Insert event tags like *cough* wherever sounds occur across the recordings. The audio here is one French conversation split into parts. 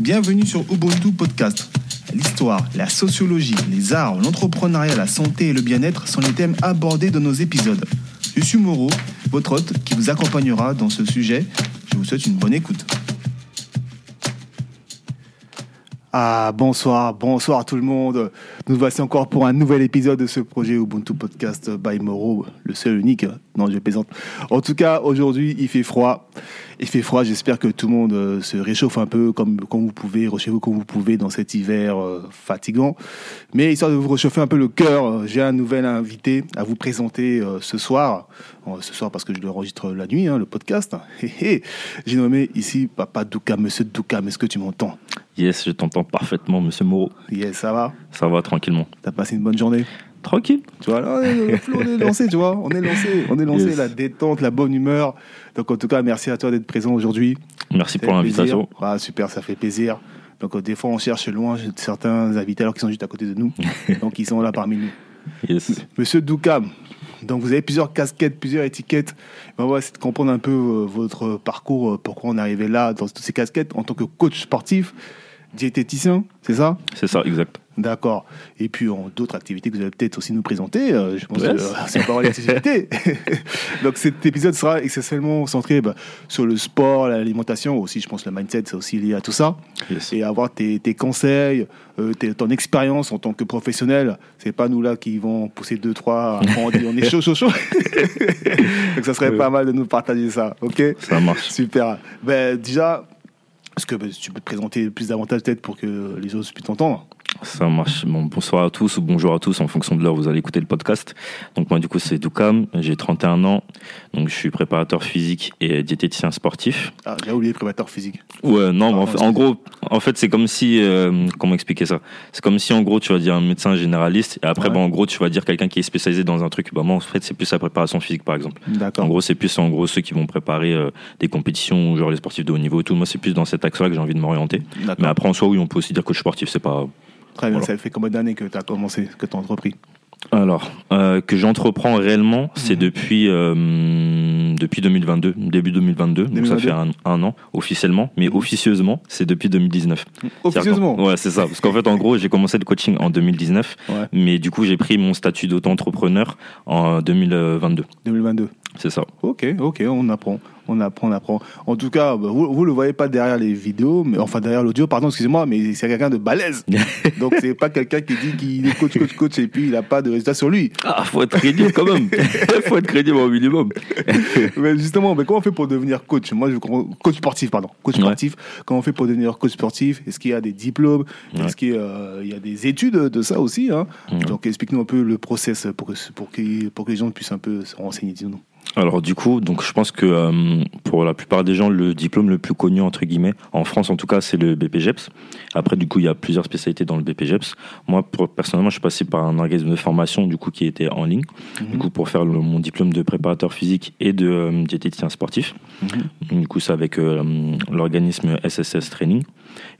bienvenue sur Ubuntu Podcast. L'histoire, la sociologie, les arts, l'entrepreneuriat, la santé et le bien-être sont les thèmes abordés dans nos épisodes. Je suis Moreau, votre hôte qui vous accompagnera dans ce sujet. Je vous souhaite une bonne écoute. Ah, bonsoir, bonsoir tout le monde. Nous voici encore pour un nouvel épisode de ce projet Ubuntu Podcast by Moro, le seul unique. Non, je plaisante. En tout cas, aujourd'hui, il fait froid. Il fait froid. J'espère que tout le monde euh, se réchauffe un peu comme, comme vous pouvez, chez vous comme vous pouvez dans cet hiver euh, fatigant. Mais histoire de vous réchauffer un peu le cœur, euh, j'ai un nouvel invité à vous présenter ce soir. ce soir parce que je l'enregistre la nuit, hein, le podcast. *laughs* J'ai nommé ici Papa Douka, Monsieur Douka. Est-ce que tu m'entends? Yes, je t'entends parfaitement, Monsieur Moreau. Yes, ça va Ça va tranquillement. T'as passé une bonne journée Tranquille. Tu vois, on est lancé, tu vois. On est lancé, on est lancé, la détente, la bonne humeur. Donc, en tout cas, merci à toi d'être présent aujourd'hui. Merci pour l'invitation. Ah, super, ça fait plaisir. Donc, euh, des fois, on cherche loin certains invités alors qu'ils sont juste à côté de nous. *laughs* Donc, ils sont là parmi nous. Yes. Monsieur Doukam, donc vous avez plusieurs casquettes, plusieurs étiquettes. Ben, on va essayer de comprendre un peu euh, votre parcours, euh, pourquoi on est arrivé là dans toutes ces casquettes en tant que coach sportif, diététicien, c'est ça? C'est ça, exact. D'accord. Et puis, en d'autres activités que vous allez peut-être aussi nous présenter, euh, je pense que c'est pas l'activité. *laughs* Donc, cet épisode sera essentiellement centré bah, sur le sport, l'alimentation, aussi, je pense, le mindset, c'est aussi lié à tout ça. Et avoir tes, conseils, euh, ton expérience en tant que professionnel. C'est pas nous là qui vont pousser deux, trois, on dit on est chaud, chaud, chaud. *laughs* *laughs* Donc, ça serait pas mal de nous partager ça. OK? Ça marche. Super. Ben, déjà, est-ce que ben, tu peux te présenter plus davantage peut-être pour que les autres puissent t'entendre ça marche. Bon, bonsoir à tous ou bonjour à tous en fonction de l'heure où vous allez écouter le podcast. Donc moi du coup c'est Doukam, j'ai 31 ans, donc je suis préparateur physique et diététicien sportif. Ah j'ai oublié préparateur physique. Ouais non, ah, en, gros en fait c'est comme si euh, comment expliquer ça? C'est comme si en gros tu vas dire un médecin généraliste et après en gros tu vas dire quelqu'un qui est spécialisé dans un truc. Bah moi en fait c'est plus la préparation physique par exemple. D'accord. En gros c'est plus en gros ceux qui vont préparer euh, des compétitions genre les sportifs de haut niveau et tout. Moi c'est plus dans cet axe-là que j'ai envie de m'orienter. Mais après en soi oui on peut aussi dire coach sportif c'est pas Très bien, ça fait combien d'années que tu as commencé, que tu as entrepris alors, euh, que j'entreprends réellement, c'est mhm. depuis euh, depuis 2022, début 2022, donc ça fait un, an officiellement, mais mhm. officieusement, c'est depuis 2019. Officieusement Ouais, c'est ça. Parce qu'en fait, en gros, j'ai commencé le coaching en 2019, mais du coup, j'ai pris mon statut d'auto-entrepreneur en 2022. 2022 c'est ça. Ok, ok, on apprend, on apprend, on apprend. En tout cas, bah, vous, vous le voyez pas derrière les vidéos, mais enfin derrière l'audio, pardon, excusez-moi, mais c'est quelqu'un de balèze. *laughs* Donc c'est pas quelqu'un qui dit qu'il est coach, coach, coach et puis il a pas de résultat sur lui. Ah, faut être crédible quand même. *laughs* faut être crédible au minimum. *laughs* mais justement, mais comment on fait pour devenir coach? Moi, je coach sportif, pardon, coach sportif. Comment on fait pour devenir coach sportif? Est-ce qu'il y a des diplômes? Est-ce qu'il y, euh, y, a des études de ça aussi hein? Donc explique-nous un peu le process pour que, pour que, pour que les gens puissent un peu se renseigner, disons-nous. Alors du coup, donc je pense que euh, pour la plupart des gens, le diplôme le plus connu entre guillemets, en France en tout cas, c'est le BPGEPS. Après, du coup, il y a plusieurs spécialités dans le BPGEPS. Moi, personnellement, je suis passé par un organisme de formation du coup qui était en ligne, du mhm. coup pour faire mon diplôme de préparateur physique et de euh, diététicien sportif. Mhm. Du coup, c'est avec euh, l'organisme SSS Training.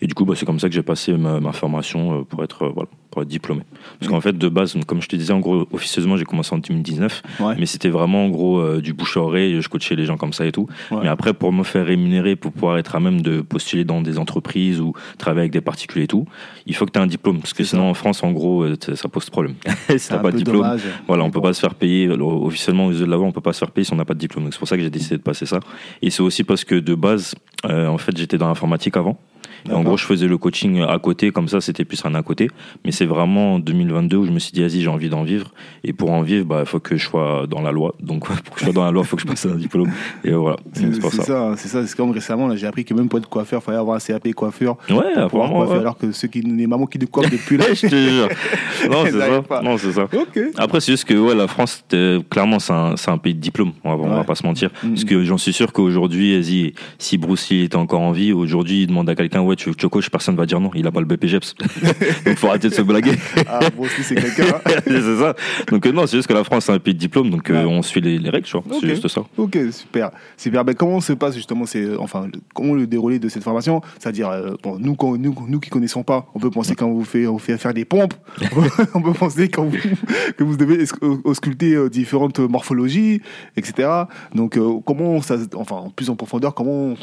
Et du coup, bah, c'est comme ça que j'ai passé ma, formation pour être voilà, pour être diplômé. Parce qu'en fait, de base, comme je te disais, en gros, officieusement, j'ai commencé en 2019, mais c'était vraiment en gros du bouche à oreille, je coachais les gens comme ça et tout. Mais après, pour me faire rémunérer, pour pouvoir être à même de postuler dans des entreprises ou travailler avec des particuliers et tout, il faut que tu aies un diplôme. Parce que sinon, en France, en gros, euh, ça pose problème. *laughs* *laughs* si t'as pas de diplôme, voilà, on peut pas se faire payer. officiellement, aux yeux de la on peut pas se faire payer si on n'a pas de diplôme. C'est pour ça que j'ai décidé de passer ça. Et c'est aussi parce que de base, euh, en fait, j'étais dans l'informatique avant en gros, je faisais le coaching à côté, comme ça, c'était plus un à côté. Mais c'est vraiment en 2022 où je me suis dit, vas-y, j'ai envie d'en vivre. Et pour en vivre, il bah, faut que je sois dans la loi. Donc, *laughs* pour que je sois dans la loi, il faut que je passe un diplôme. Et voilà, *laughs* c'est ça. C'est ça, c'est comme récemment, j'ai appris que même pour être coiffeur, il fallait avoir un CAP coiffeur. Ouais, apparemment. Alors que ceux qui, les mamans qui nous coiffent depuis là. *laughs* je te jure. Non, c'est ça. Non, c'est ça. Après, c'est juste que ouais, la France, clairement, c'est un, un, pays de diplôme. On va, va pas se mentir. Mm. Parce que j'en suis sûr qu'aujourd'hui, si Bruce Lee était encore en vie, aujourd'hui, il demande à quelqu'un, ouais, tu veux que je coach, personne va dire non, il a pas le BPGEPS. *laughs* donc faut arrêter de se blaguer. ah, bon, si c'est quelqu'un. *laughs* c'est ça. Donc euh, non, c'est juste que la France c'est un pays de diplôme, donc euh, on suit les, règles, tu vois. C'est juste ça. Ok, super. Super. Ben, comment se passe justement, c'est, enfin, comment le déroulé de cette formation? C'est-à-dire, euh, bon, nous, quand, nous, nous qui connaissons pas, on peut penser quand on vous fait, on vous fait faire des pompes, *laughs* on peut penser quand vous, que vous devez ausculter différentes morphologies, etc. Donc, comment ça, enfin, en plus en profondeur, comment,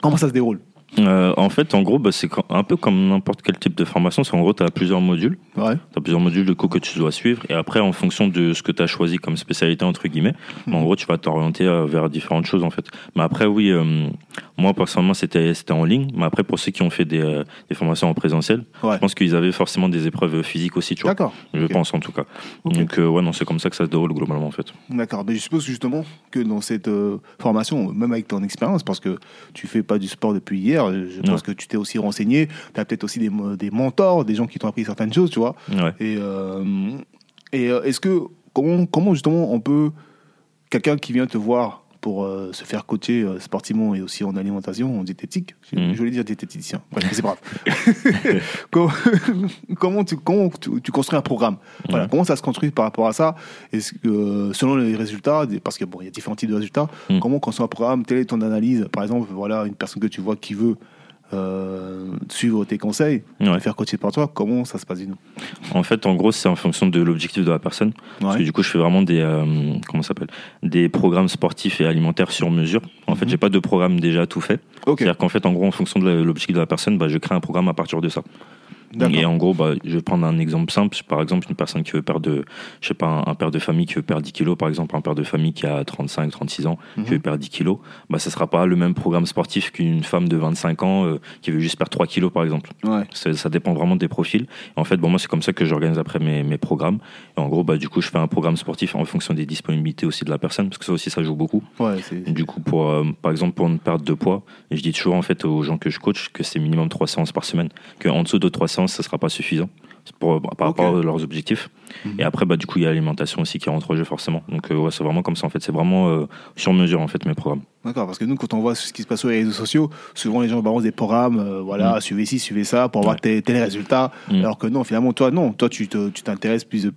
comment ça se déroule? Euh, en fait, en gros, bah, c'est un peu comme n'importe quel type de formation. C'est en gros, tu as plusieurs modules. Ouais. Tu as plusieurs modules de cours que tu dois suivre. Et après, en fonction de ce que tu as choisi comme spécialité, entre guillemets, Mhm. en gros, tu vas t'orienter euh, vers différentes choses, en fait. Mais après, oui, euh, moi, personnellement, c'était en ligne. Mais après, pour ceux qui ont fait des, euh, des formations en présentiel, Ouais. je pense qu'ils avaient forcément des épreuves physiques aussi, tu vois. D'accord. Je pense, en tout cas. Donc, ouais, non, c'est comme ça que ça se déroule globalement, en fait. D'accord. Mais je suppose justement que dans cette formation, même avec ton expérience, parce que tu fais pas du sport depuis hier, je pense que tu t'es aussi renseigné. Tu as peut-être aussi des, des mentors, des gens qui t'ont appris certaines choses, tu vois. Ouais. Et, euh, et euh, est-ce que comment, comment justement on peut quelqu'un qui vient te voir pour euh, se faire coacher euh, sportivement et aussi en alimentation, en diététique, je, Mhm. je voulais dire diététicien, Bref, c'est pas grave. *laughs* *laughs* comment, tu, comment tu, tu construis un programme? Voilà. Comment ça se construit par rapport à ça? Que, euh, selon les résultats, parce que bon, y a différents types de résultats, Mhm. comment on construit un programme? Quelle est ton analyse Par exemple, voilà, une personne que tu vois qui veut euh, suivre tes conseils, Ouais. et faire coacher par toi, comment ça se passe dis-nous En fait, en gros, c'est en fonction de l'objectif de la personne. Parce que du coup, je fais vraiment des, euh, comment s'appelle, des programmes sportifs et alimentaires sur mesure. En fait, Mhm. j'ai pas de programme déjà tout fait. Ok, C'est-à-dire qu'en fait, en gros, en fonction de l'objectif de la personne, bah, je crée un programme à partir de ça. Et en gros, bah, je vais prendre un exemple simple. Par exemple, une personne qui veut perdre, de, je sais pas, un, un père de famille qui veut perdre 10 kilos, par exemple, un père de famille qui a 35, 36 ans, Mhm. qui veut perdre 10 kilos, bah, ça sera pas le même programme sportif qu'une femme de 25 ans euh, qui veut juste perdre 3 kilos, par exemple. Ouais. Ça, dépend vraiment des profils. Et en fait, bon, moi, c'est comme ça que j'organise après mes, mes programmes. Et en gros, bah, du coup, je fais un programme sportif en fonction des disponibilités aussi de la personne, parce que ça aussi, ça joue beaucoup. Ouais. Du coup, pour, euh, par exemple, pour une perte de poids, je dis toujours en fait aux gens que je coach que c'est minimum 3 séances par semaine, qu'en dessous de 3 séances, ça ne sera pas suffisant pour, par rapport à leurs objectifs. Mhm. Et après, bah, du coup, il y a l'alimentation aussi qui rentre en jeu forcément. Donc, euh, ouais, c'est vraiment comme ça en fait. C'est vraiment euh, sur mesure en fait mes programmes. D'accord, parce que nous, quand on voit ce qui se passe sur les réseaux sociaux, souvent les gens balancent des programmes, euh, voilà, Mm. suivez ci, suivez ça, pour avoir Ouais. tel, tel résultat. Mm. Alors que non, finalement, toi, non, toi, tu t'intéresses plus,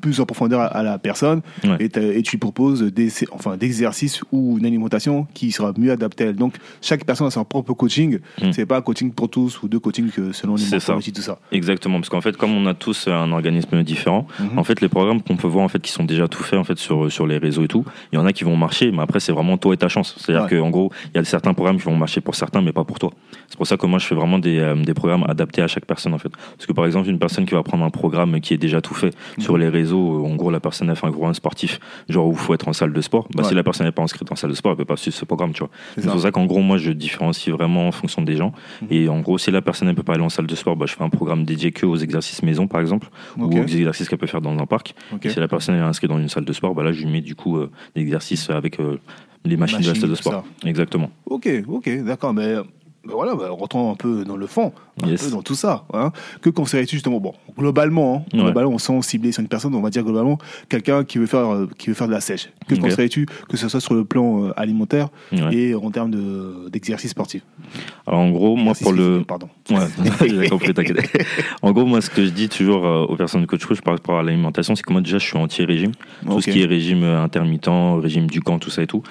plus, en profondeur à, à la personne Ouais. et, et tu proposes des, enfin, d'exercices ou une alimentation qui sera mieux adaptée à elle. Donc, chaque personne a son propre coaching. C'est pas un coaching pour tous ou deux coachings selon les morphologies, tout ça. Exactement, parce qu'en fait, comme on a tous un organisme différent, Mhm. en fait, les programmes qu'on peut voir en fait qui sont déjà tout faits en fait sur sur les réseaux et tout, il y en a qui vont marcher, mais après c'est vraiment toi et ta chance. C'est-à-dire Ouais. que en gros, il y a certains programmes qui vont marcher pour certains, mais pas pour toi. C'est pour ça que moi je fais vraiment des, euh, des programmes adaptés à chaque personne en fait. Parce que par exemple, une personne qui va prendre un programme qui est déjà tout fait Mhm. sur les réseaux, euh, en gros la personne a fait un programme sportif, genre où il faut être en salle de sport. Bah, Ouais. si la personne n'est pas inscrite en salle de sport, elle peut pas suivre ce programme, tu vois. C'est pour ça qu'en gros, moi, je différencie vraiment en fonction des gens. Mhm. Et en gros, si la personne ne peut pas aller en salle de sport, bah, je fais un programme dédié que aux exercices maison, par exemple, ou aux exercices qu'elle peut faire dans un parc. Et si la personne est inscrite dans une salle de sport, bah, là, je lui mets du coup euh, des exercices avec euh, les machines, de la salle de sport. Exactement. Ok, ok, d'accord, mais ben voilà, ben, rentrons un peu dans le fond, Yes. dans tout ça. hein. Que conseillerais-tu justement Bon, globalement, hein, Ouais. globalement, sans cibler sur une personne, on va dire globalement, quelqu'un qui veut faire, euh, qui veut faire de la sèche. Que Ok. conseillerais-tu, que ce soit sur le plan euh, alimentaire Ouais. et en termes de- d'exercice sportif Alors, en gros, moi, pour le. Pardon. Ouais, *laughs* j'ai compris, t'inquiète. En gros, moi, ce que je dis toujours euh, aux personnes que je coach par rapport à l'alimentation, c'est que moi, déjà, je suis anti-régime. Tout ce qui est régime intermittent, régime du camp, tout ça et tout.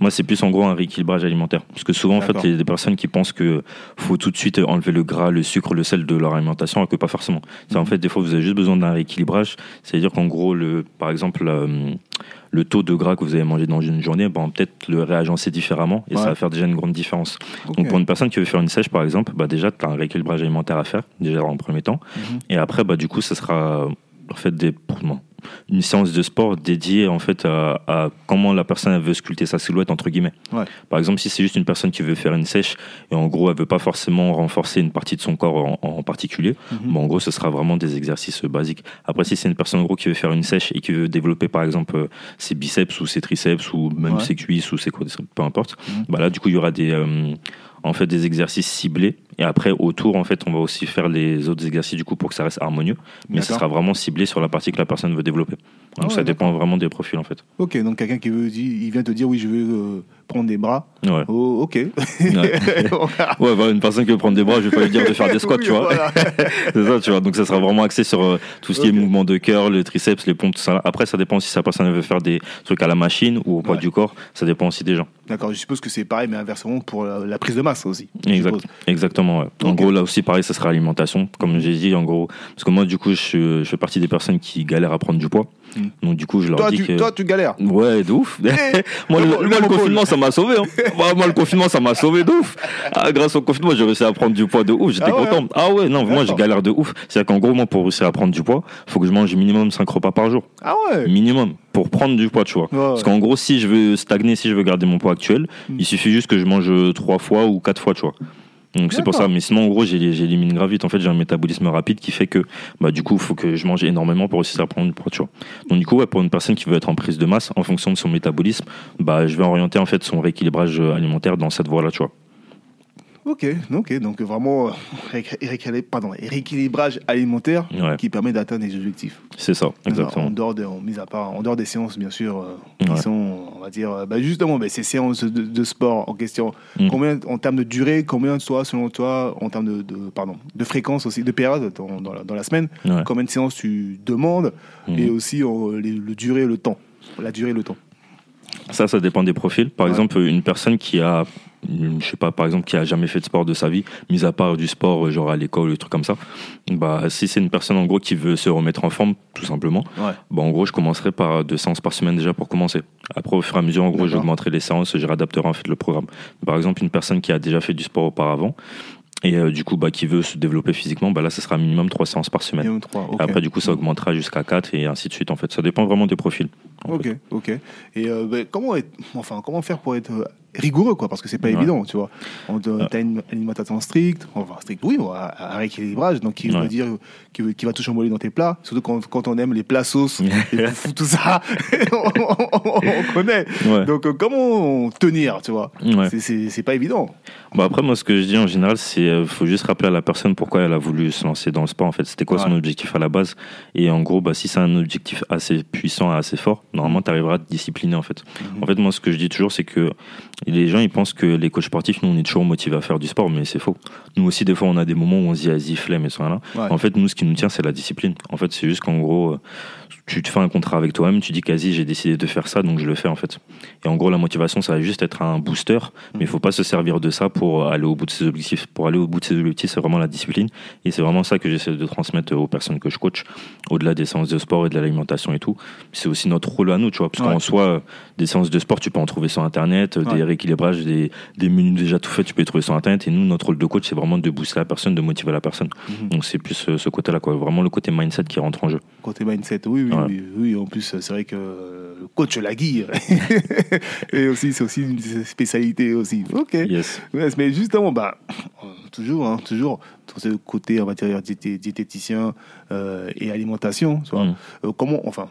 Moi, c'est plus en gros un rééquilibrage alimentaire. Parce que souvent, en fait, il y a des personnes qui pensent que faut tout de suite enlever le gras, le sucre, le sel de leur alimentation, alors que pas forcément. C'est en Mhm. fait, des fois, vous avez juste besoin d'un rééquilibrage. C'est-à-dire qu'en gros, le, par exemple, euh, le taux de gras que vous avez mangé dans une journée, ben, peut-être le réagencer différemment et Ouais. ça va faire déjà une grande différence. Donc, pour une personne qui veut faire une sèche, par exemple, bah, déjà, tu as un rééquilibrage alimentaire à faire, déjà en premier temps. Mhm. Et après, bah, du coup, ça sera en fait des, une séance de sport dédiée en fait à, à comment la personne veut sculpter sa silhouette entre guillemets. Ouais. Par exemple, si c'est juste une personne qui veut faire une sèche et en gros elle veut pas forcément renforcer une partie de son corps en, en particulier, Mhm. bon, en gros ce sera vraiment des exercices euh, basiques. Après, si c'est une personne en gros qui veut faire une sèche et qui veut développer par exemple euh, ses biceps ou ses triceps ou même Ouais. ses cuisses ou ses quadriceps, peu importe, Mhm. bah là du coup il y aura des euh, en fait des exercices ciblés et après autour en fait on va aussi faire les autres exercices du coup pour que ça reste harmonieux mais D'accord. sera vraiment ciblé sur la partie que la personne veut développer donc Ah ouais, ça dépend vraiment des profils en fait Ok, donc quelqu'un qui veut, il vient te dire oui, je veux euh, prendre des bras. ouais Oh, ok. ouais, *laughs* Ouais, voilà, une personne qui veut prendre des bras je vais pas lui dire de faire des *laughs* squats Oui, tu vois voilà. *laughs* c'est ça tu vois donc ça sera vraiment axé sur euh, tout ce qui est mouvement de cœur le triceps les pompes tout ça après ça dépend si sa personne veut faire des trucs à la machine ou au poids Ouais. du corps ça dépend aussi des gens D'accord, je suppose que c'est pareil, mais inversement pour la, la prise de masse aussi. Exact, exactement. ouais. En gros, là aussi, pareil, ça sera alimentation. Comme j'ai dit, en gros, parce que moi, du coup, je, je fais partie des personnes qui galèrent à prendre du poids. Mm. Donc du coup, je leur Toi dis tu, que toi, tu galères. Ouais, de ouf. *laughs* moi, le, Le- moi, le confinement, ça m'a sauvé. Hein. Moi, *laughs* moi, le confinement, ça m'a sauvé de ouf. Ah, grâce au confinement, j'ai réussi à prendre du poids de ouf. J'étais Ah ouais, content. Ah ouais, non, moi, je galère de ouf. C'est-à-dire qu'en gros, moi, pour réussir à prendre du poids, faut que je mange minimum 5 repas par jour. Ah ouais. Minimum. Pour prendre du poids, tu vois. Ouais, Parce qu'en gros, si je veux stagner, si je veux garder mon poids actuel, Mm. il suffit juste que je mange 3 fois ou 4 fois, tu vois. Donc c'est pour ça, mais sinon en gros j'ai- j'élimine grave vite. En fait j'ai un métabolisme rapide qui fait que bah du coup il faut que je mange énormément pour réussir à prendre du poids. Tu vois. Donc du coup ouais, pour une personne qui veut être en prise de masse, en fonction de son métabolisme, bah je vais orienter en fait son rééquilibrage euh, alimentaire dans cette voie-là, tu vois. Ok, ok, donc vraiment euh, pardon, rééquilibrage alimentaire Ouais, qui permet d'atteindre les objectifs. c'est ça, En exactement. dehors, de, en, mis à part, en dehors des séances, bien sûr, euh, qui Ouais. sont, on va dire, euh, bah, justement, bah, ces séances de, de sport en question, Mm. combien, en termes de durée, combien, toi, selon toi, en termes de, de- pardon, de fréquence aussi, de période dans, dans la, dans la semaine, Ouais. combien de séances tu demandes, Mhm. et aussi euh, les- le durée, le temps, la durée, le temps. Ça, ça dépend des profils. Par exemple, une personne qui a, je sais pas, par exemple, qui a jamais fait de sport de sa vie, mis à part du sport, euh, genre à l'école des trucs comme ça, bah, si c'est une personne, en gros, qui veut se remettre en forme, tout simplement, Ouais. bah, en gros, je commencerai par deux séances par semaine déjà pour commencer. Après, au fur et à mesure, en gros, j'augmenterai les séances, je réadapterai en fait le programme. Par exemple, une personne qui a déjà fait du sport auparavant, et euh, du coup, bah, qui veut se développer physiquement, bah, là, ce sera minimum trois séances par semaine. Après, du coup, ça augmentera jusqu'à 4 et ainsi de suite. En fait, ça dépend vraiment des profils. Ok, fait. ok. Et euh, ben, comment, être, enfin, comment faire pour être euh, rigoureux, quoi? Parce que c'est pas Ouais. évident, tu vois. On. T'as une alimentation stricte, enfin stricte, oui, un rééquilibrage, donc qui veut Ouais. dire qui, veut- qui va tout chambouler dans tes plats, surtout quand, quand on aime les plats sauces, *laughs* les foufous, tout ça, *laughs* on, on- on connaît. Ouais. Donc euh, comment tenir, tu vois? C'est- pas évident. Bah après, moi, ce que je dis en général, c'est euh, faut juste rappeler à la personne pourquoi elle a voulu se lancer dans le sport. En fait, c'était quoi son objectif à la base? Et en gros, bah, si c'est un objectif assez puissant, assez fort, normalement, tu arriveras à te discipliner. En fait. Mhm. en fait, moi, ce que je dis toujours, c'est que les gens, ils pensent que les coachs sportifs, nous, on est toujours motivés à faire du sport, mais c'est faux. Nous aussi, des fois, on a des moments où on se dit, vas-y, flemme et ça là. Ouais. En fait, nous, ce qui nous tient, c'est la discipline. En fait, c'est juste qu'en gros, euh, tu te fais un contrat avec toi-même, tu dis quasi j'ai décidé de faire ça, donc je le fais en fait. Et en gros, la motivation, ça va juste être un booster, mais il faut pas se servir de ça pour aller au bout de ses objectifs. Pour aller au bout de ses objectifs, c'est vraiment la discipline. Et c'est vraiment ça que j'essaie de transmettre aux personnes que je coach, au-delà des séances de sport et de l'alimentation et tout. C'est aussi notre rôle à nous, tu vois, parce Ouais. qu'en soi, euh, des séances de sport, tu peux en trouver sur Internet, euh, Ouais. des rééquilibrages, des, des menus déjà tout faits, tu peux les trouver sur Internet. Et nous, notre rôle de coach, c'est vraiment de booster la personne, de motiver la personne. Mhm. Donc c'est plus euh, ce côté-là, quoi. Vraiment le côté mindset qui rentre en jeu. Côté mindset, oui, oui, oui, oui. En plus, c'est vrai que le coach Lagui, *laughs* et aussi, c'est aussi une spécialité aussi. Ok. Yes. Mais justement, bah, toujours, hein, toujours, sur ce côté, dire, diété- diététicien euh, et alimentation, tu vois. Mm. Euh, comment, enfin,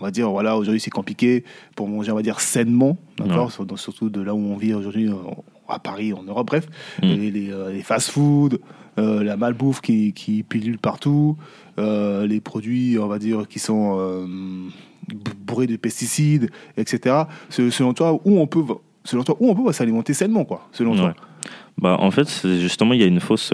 on va dire, voilà, aujourd'hui c'est compliqué pour manger, on va dire, sainement, d'accord, Ouais. Surtout de là où on vit aujourd'hui, euh, à Paris, en Europe, bref, Mm. Les, euh, les fast-food, euh, la malbouffe qui, qui pilule partout, euh, les produits, on va dire, qui sont euh, bourrés de pesticides, etc. Se- Selon toi, où on peut, selon toi, où on peut s'alimenter sainement, quoi, selon toi? Bah, en fait, justement, il y a une fausse,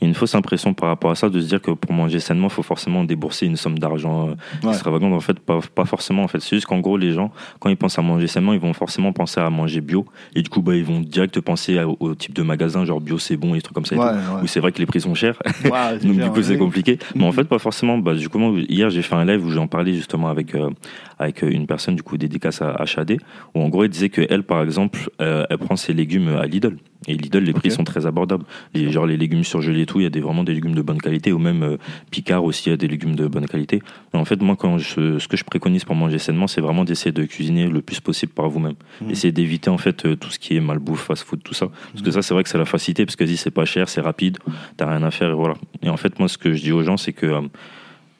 il y a une fausse impression par rapport à ça de se dire que pour manger sainement, il faut forcément débourser une somme d'argent euh, Ouais. extravagante. En fait, pas, pas forcément. En fait, c'est juste qu'en gros, les gens, quand ils pensent à manger sainement, ils vont forcément penser à manger bio. Et du coup, bah, ils vont direct penser au type de magasin, genre bio, c'est bon, et des trucs comme ça. Ouais. Où c'est vrai que les prix sont chers. *laughs* Donc du coup c'est compliqué. Mais en fait pas forcément. Bah, du coup moi, hier j'ai fait un live où j'en parlais justement avec euh, avec euh, une personne du coup dédicace à HAD où en gros elle disait que elle par exemple euh, elle prend ses légumes à Lidl et Lidl les prix sont très abordables. Les, genre les légumes surgelés tout il y a des vraiment des légumes de bonne qualité ou même euh, Picard aussi il y a des légumes de bonne qualité. Et en fait moi quand je, ce que je préconise pour manger sainement c'est vraiment d'essayer de cuisiner le plus possible par vous-même. Mhm. Essayer d'éviter en fait euh, tout ce qui est malbouffe, fast-food tout ça parce que ça c'est vrai que c'est la facilité parce que dis c'est pas cher c'est rapide t'as rien à faire et voilà. Et en fait, moi, ce que je dis aux gens, c'est que euh,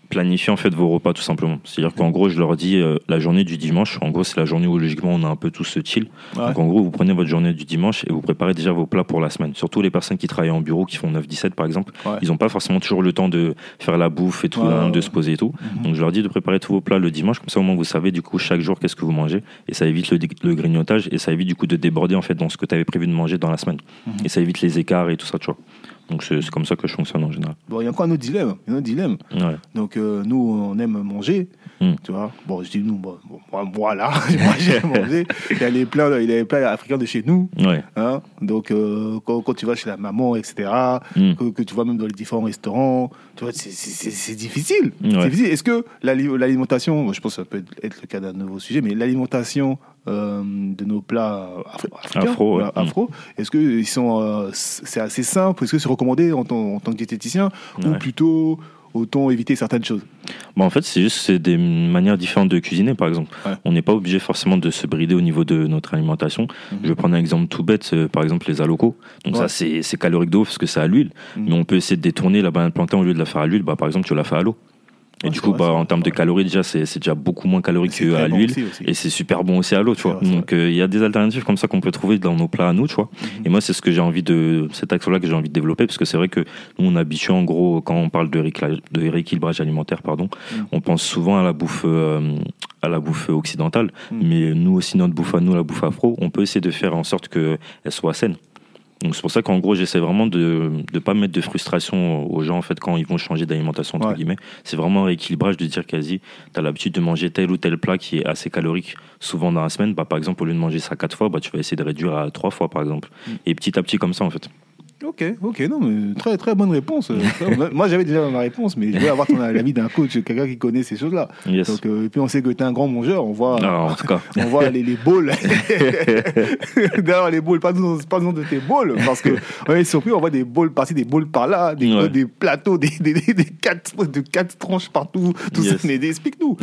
planifiez en fait vos repas tout simplement. C'est-à-dire qu'en gros, je leur dis euh, la journée du dimanche, en gros, c'est la journée où logiquement on a un peu tous ce chill. Ouais. Donc en gros, vous prenez votre journée du dimanche et vous préparez déjà vos plats pour la semaine. Surtout les personnes qui travaillent en bureau, qui font 9-17 par exemple, Ouais. ils n'ont pas forcément toujours le temps de faire la bouffe et tout, Ouais, hein, de se poser et tout. Mhm. Donc je leur dis de préparer tous vos plats le dimanche, comme ça au moins vous savez du coup chaque jour qu'est-ce que vous mangez et ça évite le, le grignotage et ça évite du coup de déborder en fait dans ce que tu avais prévu de manger dans la semaine. Mhm. Et ça évite les écarts et tout ça, tu vois. Donc c'est c'est comme ça que je fonctionne en général. Bon, il y a encore un autre dilemme. Il y a un autre dilemme. Ouais. Donc, euh, nous, on aime manger. Mm. Tu vois Bon, je dis nous, bon, bon, moi, moi, là, *laughs* moi j'ai mangé. Il y a les plats, il y a les plats africains de chez nous. Ouais. Hein Donc, euh, quand, quand tu vas chez la maman, etc., Mm. que, que tu vois même dans les différents restaurants, tu vois, c'est- c'est c'est- c'est difficile. Ouais. C'est difficile. Est-ce que l'ali- l'alimentation, je pense que ça peut être le cas d'un nouveau sujet, mais l'alimentation euh, de nos plats afri- africains, Afro, ouais. afro, est-ce qu'ils sont, euh, c'est assez simple? Est-ce que c'est recommandé en, tant- en tant que diététicien? Ou plutôt autant éviter certaines choses? Bah, en fait, c'est juste c'est des manières différentes de cuisiner, par exemple. Ouais. On n'est pas obligé forcément de se brider au niveau de notre alimentation. Mhm. Je vais prendre un exemple tout bête, euh, par exemple les alocos. Donc Ouais. ça, c'est calorique d'eau parce que c'est à l'huile. Mhm. Mais on peut essayer de détourner la banane plantain au lieu de la faire à l'huile. Bah, par exemple, tu la fais à l'eau. Et Ouais, du coup, vrai, bah, en termes de calories, déjà, c'est c'est déjà beaucoup moins calorique qu'à l'huile. Et c'est super bon aussi à l'eau, tu vois. Vrai, Donc euh, il y a des alternatives comme ça qu'on peut trouver dans nos plats à nous, tu vois. Mhm. Et moi, c'est ce que j'ai envie de, cet axe-là que j'ai envie de développer, parce que c'est vrai que nous, on est habitué, en gros, quand on parle de rééquilibrage alimentaire, pardon, Mhm. on pense souvent à la bouffe, euh, à la bouffe occidentale, Mhm. mais nous aussi, notre bouffe à nous, la bouffe afro, on peut essayer de faire en sorte qu'elle soit saine. Donc c'est pour ça qu'en gros, j'essaie vraiment de ne pas mettre de frustration aux gens, en fait, quand ils vont changer d'alimentation, entre Ouais. guillemets. C'est vraiment un rééquilibrage de dire quasi, tu as l'habitude de manger tel ou tel plat qui est assez calorique souvent dans la semaine. Bah, par exemple, au lieu de manger ça quatre fois, bah, tu vas essayer de réduire à trois fois, par exemple. Mm. Et petit à petit, comme ça, en fait. Ok, ok, non, mais très très bonne réponse. *laughs* Moi j'avais déjà ma réponse, mais je voulais avoir l'avis d'un coach, quelqu'un qui connaît ces choses-là. Yes. Donc, euh, et puis on sait que tu es un grand mangeur, on voit, Ah, en tout cas. *laughs* on voit les, les bowls. *laughs* D'ailleurs, les nous pas nous de tes bowls, parce que on est surpris, on voit des bowls par-ci, des bowls par-là, des, Ouais. des plateaux, des, des, quatre, de quatre tranches partout. Tout Yes. ça, mais explique-nous.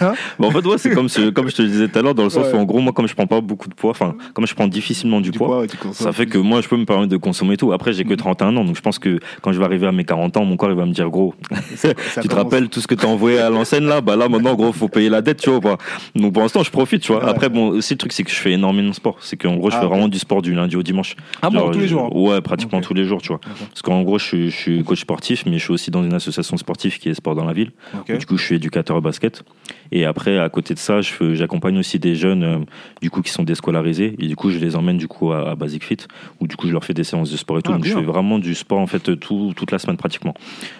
Hein en fait, ouais, c'est comme, ce- comme je te le disais tout à l'heure, dans le sens Ouais. où, en gros, moi, comme je prends pas beaucoup de poids, enfin, comme je prends difficilement du, Du poids, ça fait que moi, je peux me permettre de consommer tout. Après, j'ai que 31 ans, donc je pense que quand je vais arriver à mes 40 ans, mon corps, il va me dire, gros, Ça *laughs* tu te commence- rappelles tout ce que t'as envoyé à l'enseigne là? Bah là, maintenant, gros, faut payer la dette, tu vois. Donc pour l'instant, je profite, tu vois. Ouais. Après, bon, aussi, le truc, c'est que je fais énormément de sport. C'est qu'en gros, je Ah, fais vraiment du sport du lundi au dimanche. Ah bon, tous les jours? Ouais, pratiquement tous les jours, tu vois. Parce qu'en gros, je suis, je suis coach sportif, mais je suis aussi dans une association sportive qui est Sport dans la ville. Du coup, je suis éducateur au basket. Et après, à côté de ça, j'accompagne aussi des jeunes, euh, du coup, qui sont déscolarisés. Et du coup, je les emmène du coup à, à Basic Fit, où du coup, je leur fais des séances de sport et tout. Ah, Donc, je bien. fais vraiment du sport en fait tout, toute la semaine pratiquement.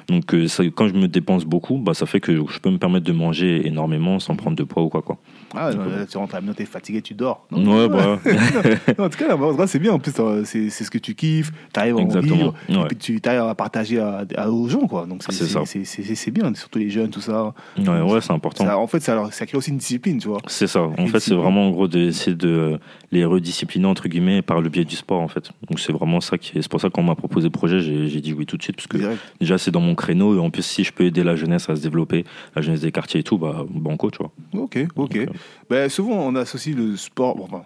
Donc, euh, ça- quand je me dépense beaucoup, bah, ça fait que je peux me permettre de manger énormément sans prendre de poids ou quoi quoi. Ah, là, tu rentres à la maison, t'es fatigué, tu dors. Ouais, bah, *laughs* Non, en tout cas, c'est bien. En plus, euh, c'est c'est ce que tu kiffes. Tu arrives à en vivre. Et ouais. puis, tu arrives à partager à, à- aux gens. Quoi. Donc, c'est bien. Surtout les jeunes, tout ça. ouais, ouais, c'est important. Ça, en fait, ça, crée aussi une discipline, tu vois. C'est ça. En fait, c'est vraiment en gros d'essayer de les rediscipliner entre guillemets par le biais du sport en fait. Donc c'est vraiment ça qui est. C'est pour ça qu'on m'a proposé le projet, j'ai dit oui tout de suite parce que Direct. déjà c'est dans mon créneau et en plus si je peux aider la jeunesse à se développer, la jeunesse des quartiers et tout, bah banco, tu vois. Ok, ok. Donc, euh, Ben, souvent, on associe le sport. Bon, enfin,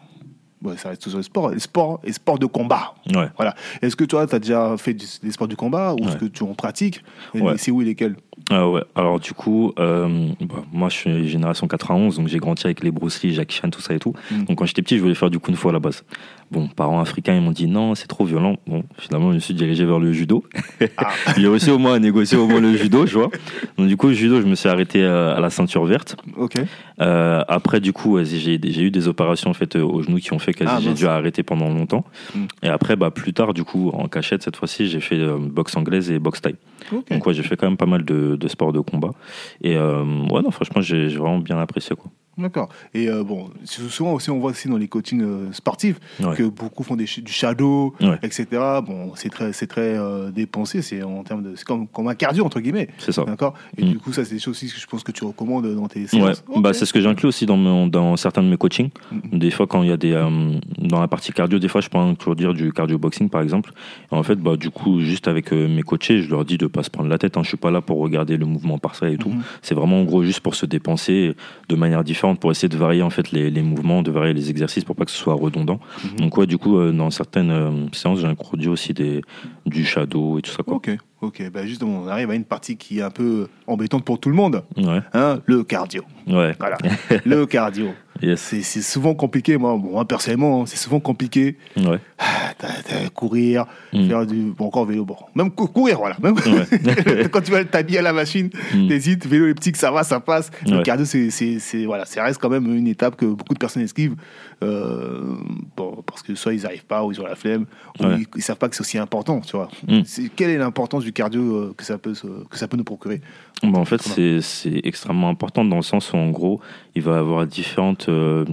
ouais, ça reste toujours le sport. Le sport et sport de combat. Ouais. Voilà. Est-ce que toi, tu as déjà fait des sports du combat ou est-ce que tu en pratiques? Et où et lesquels? Ah ouais. Alors du coup, euh, bah, moi je suis génération 91, donc j'ai grandi avec les Bruce Lee, Jackie Chan, tout ça et tout. Mm. Donc quand j'étais petit, je voulais faire du kung fu à la base. Bon, parents africains ils m'ont dit non, c'est trop violent. Bon, finalement je me suis dirigé vers le judo. *laughs* Ah. j'ai réussi au moins à négocier au moins le judo, tu vois. Donc du coup, le judo, je me suis arrêté euh, à la ceinture verte. Ok. Euh, après, du coup, j'ai eu des opérations en fait au genou qui ont fait que Ah, j'ai dû arrêter pendant longtemps. Mm. Et après, bah, plus tard, du coup, en cachette cette fois-ci, j'ai fait boxe anglaise et boxe thaï. Donc ouais, j'ai fait quand même pas mal de, de sports de combat. Et euh, ouais, non, franchement, j'ai vraiment bien apprécié quoi. D'accord. Et euh, bon, souvent aussi, on voit aussi dans les coachings euh, sportifs Ouais. que beaucoup font des, du shadow, Ouais. etc. Bon, c'est très, c'est très euh, dépensé. C'est en termes de, c'est comme, comme un cardio entre guillemets. C'est ça. D'accord. Et Mm. du coup, ça, c'est des choses aussi que je pense que tu recommandes dans tes Ouais, séances. Ok. bah, c'est ce que j'inclus aussi dans, mon- dans certains de mes coachings. Mhm. Des fois, quand il y a des. dans la partie cardio, des fois, je prends toujours dire du cardio boxing, par exemple. Et en fait, bah, du coup, juste avec mes coachés, je leur dis de pas se prendre la tête. Hein. Je suis pas là pour regarder le mouvement par ça et tout. Mhm. C'est vraiment, en gros, juste pour se dépenser de manière différente, pour essayer de varier, en fait, les, les mouvements, de varier les exercices pour pas que ce soit redondant. Mhm. Donc, ouais, du coup, euh, dans certaines euh, séances, j'ai introduit aussi des, du shadow et tout ça, quoi. Ok, ok. Bah, justement, on arrive à une partie qui est un peu embêtante pour tout le monde. Ouais, Hein, le cardio. ouais. Voilà, *laughs* le cardio. Yes. C'est souvent compliqué, moi, moi personnellement, hein, c'est souvent compliqué. Ouais. Ah, t'as- courir, Mm. faire du. Bon, encore vélo, bon. Même cou- courir, voilà. Même Ouais. *laughs* quand tu vas t'habiller à la machine, Mm. t'hésites, vélo elliptique, ça va, ça passe. Le Ouais. cardio, c'est- voilà, ça reste quand même une étape que beaucoup de personnes esquivent. Euh, bon, parce que soit ils n'arrivent pas, ou ils ont la flemme, ou ils, ils savent pas que c'est aussi important, tu vois. Mm. C'est, quelle est l'importance du cardio euh, que, ça peut, que ça peut nous procurer Bah, en fait, c'est extrêmement important dans le sens où, en gros, il va y avoir différentes, euh,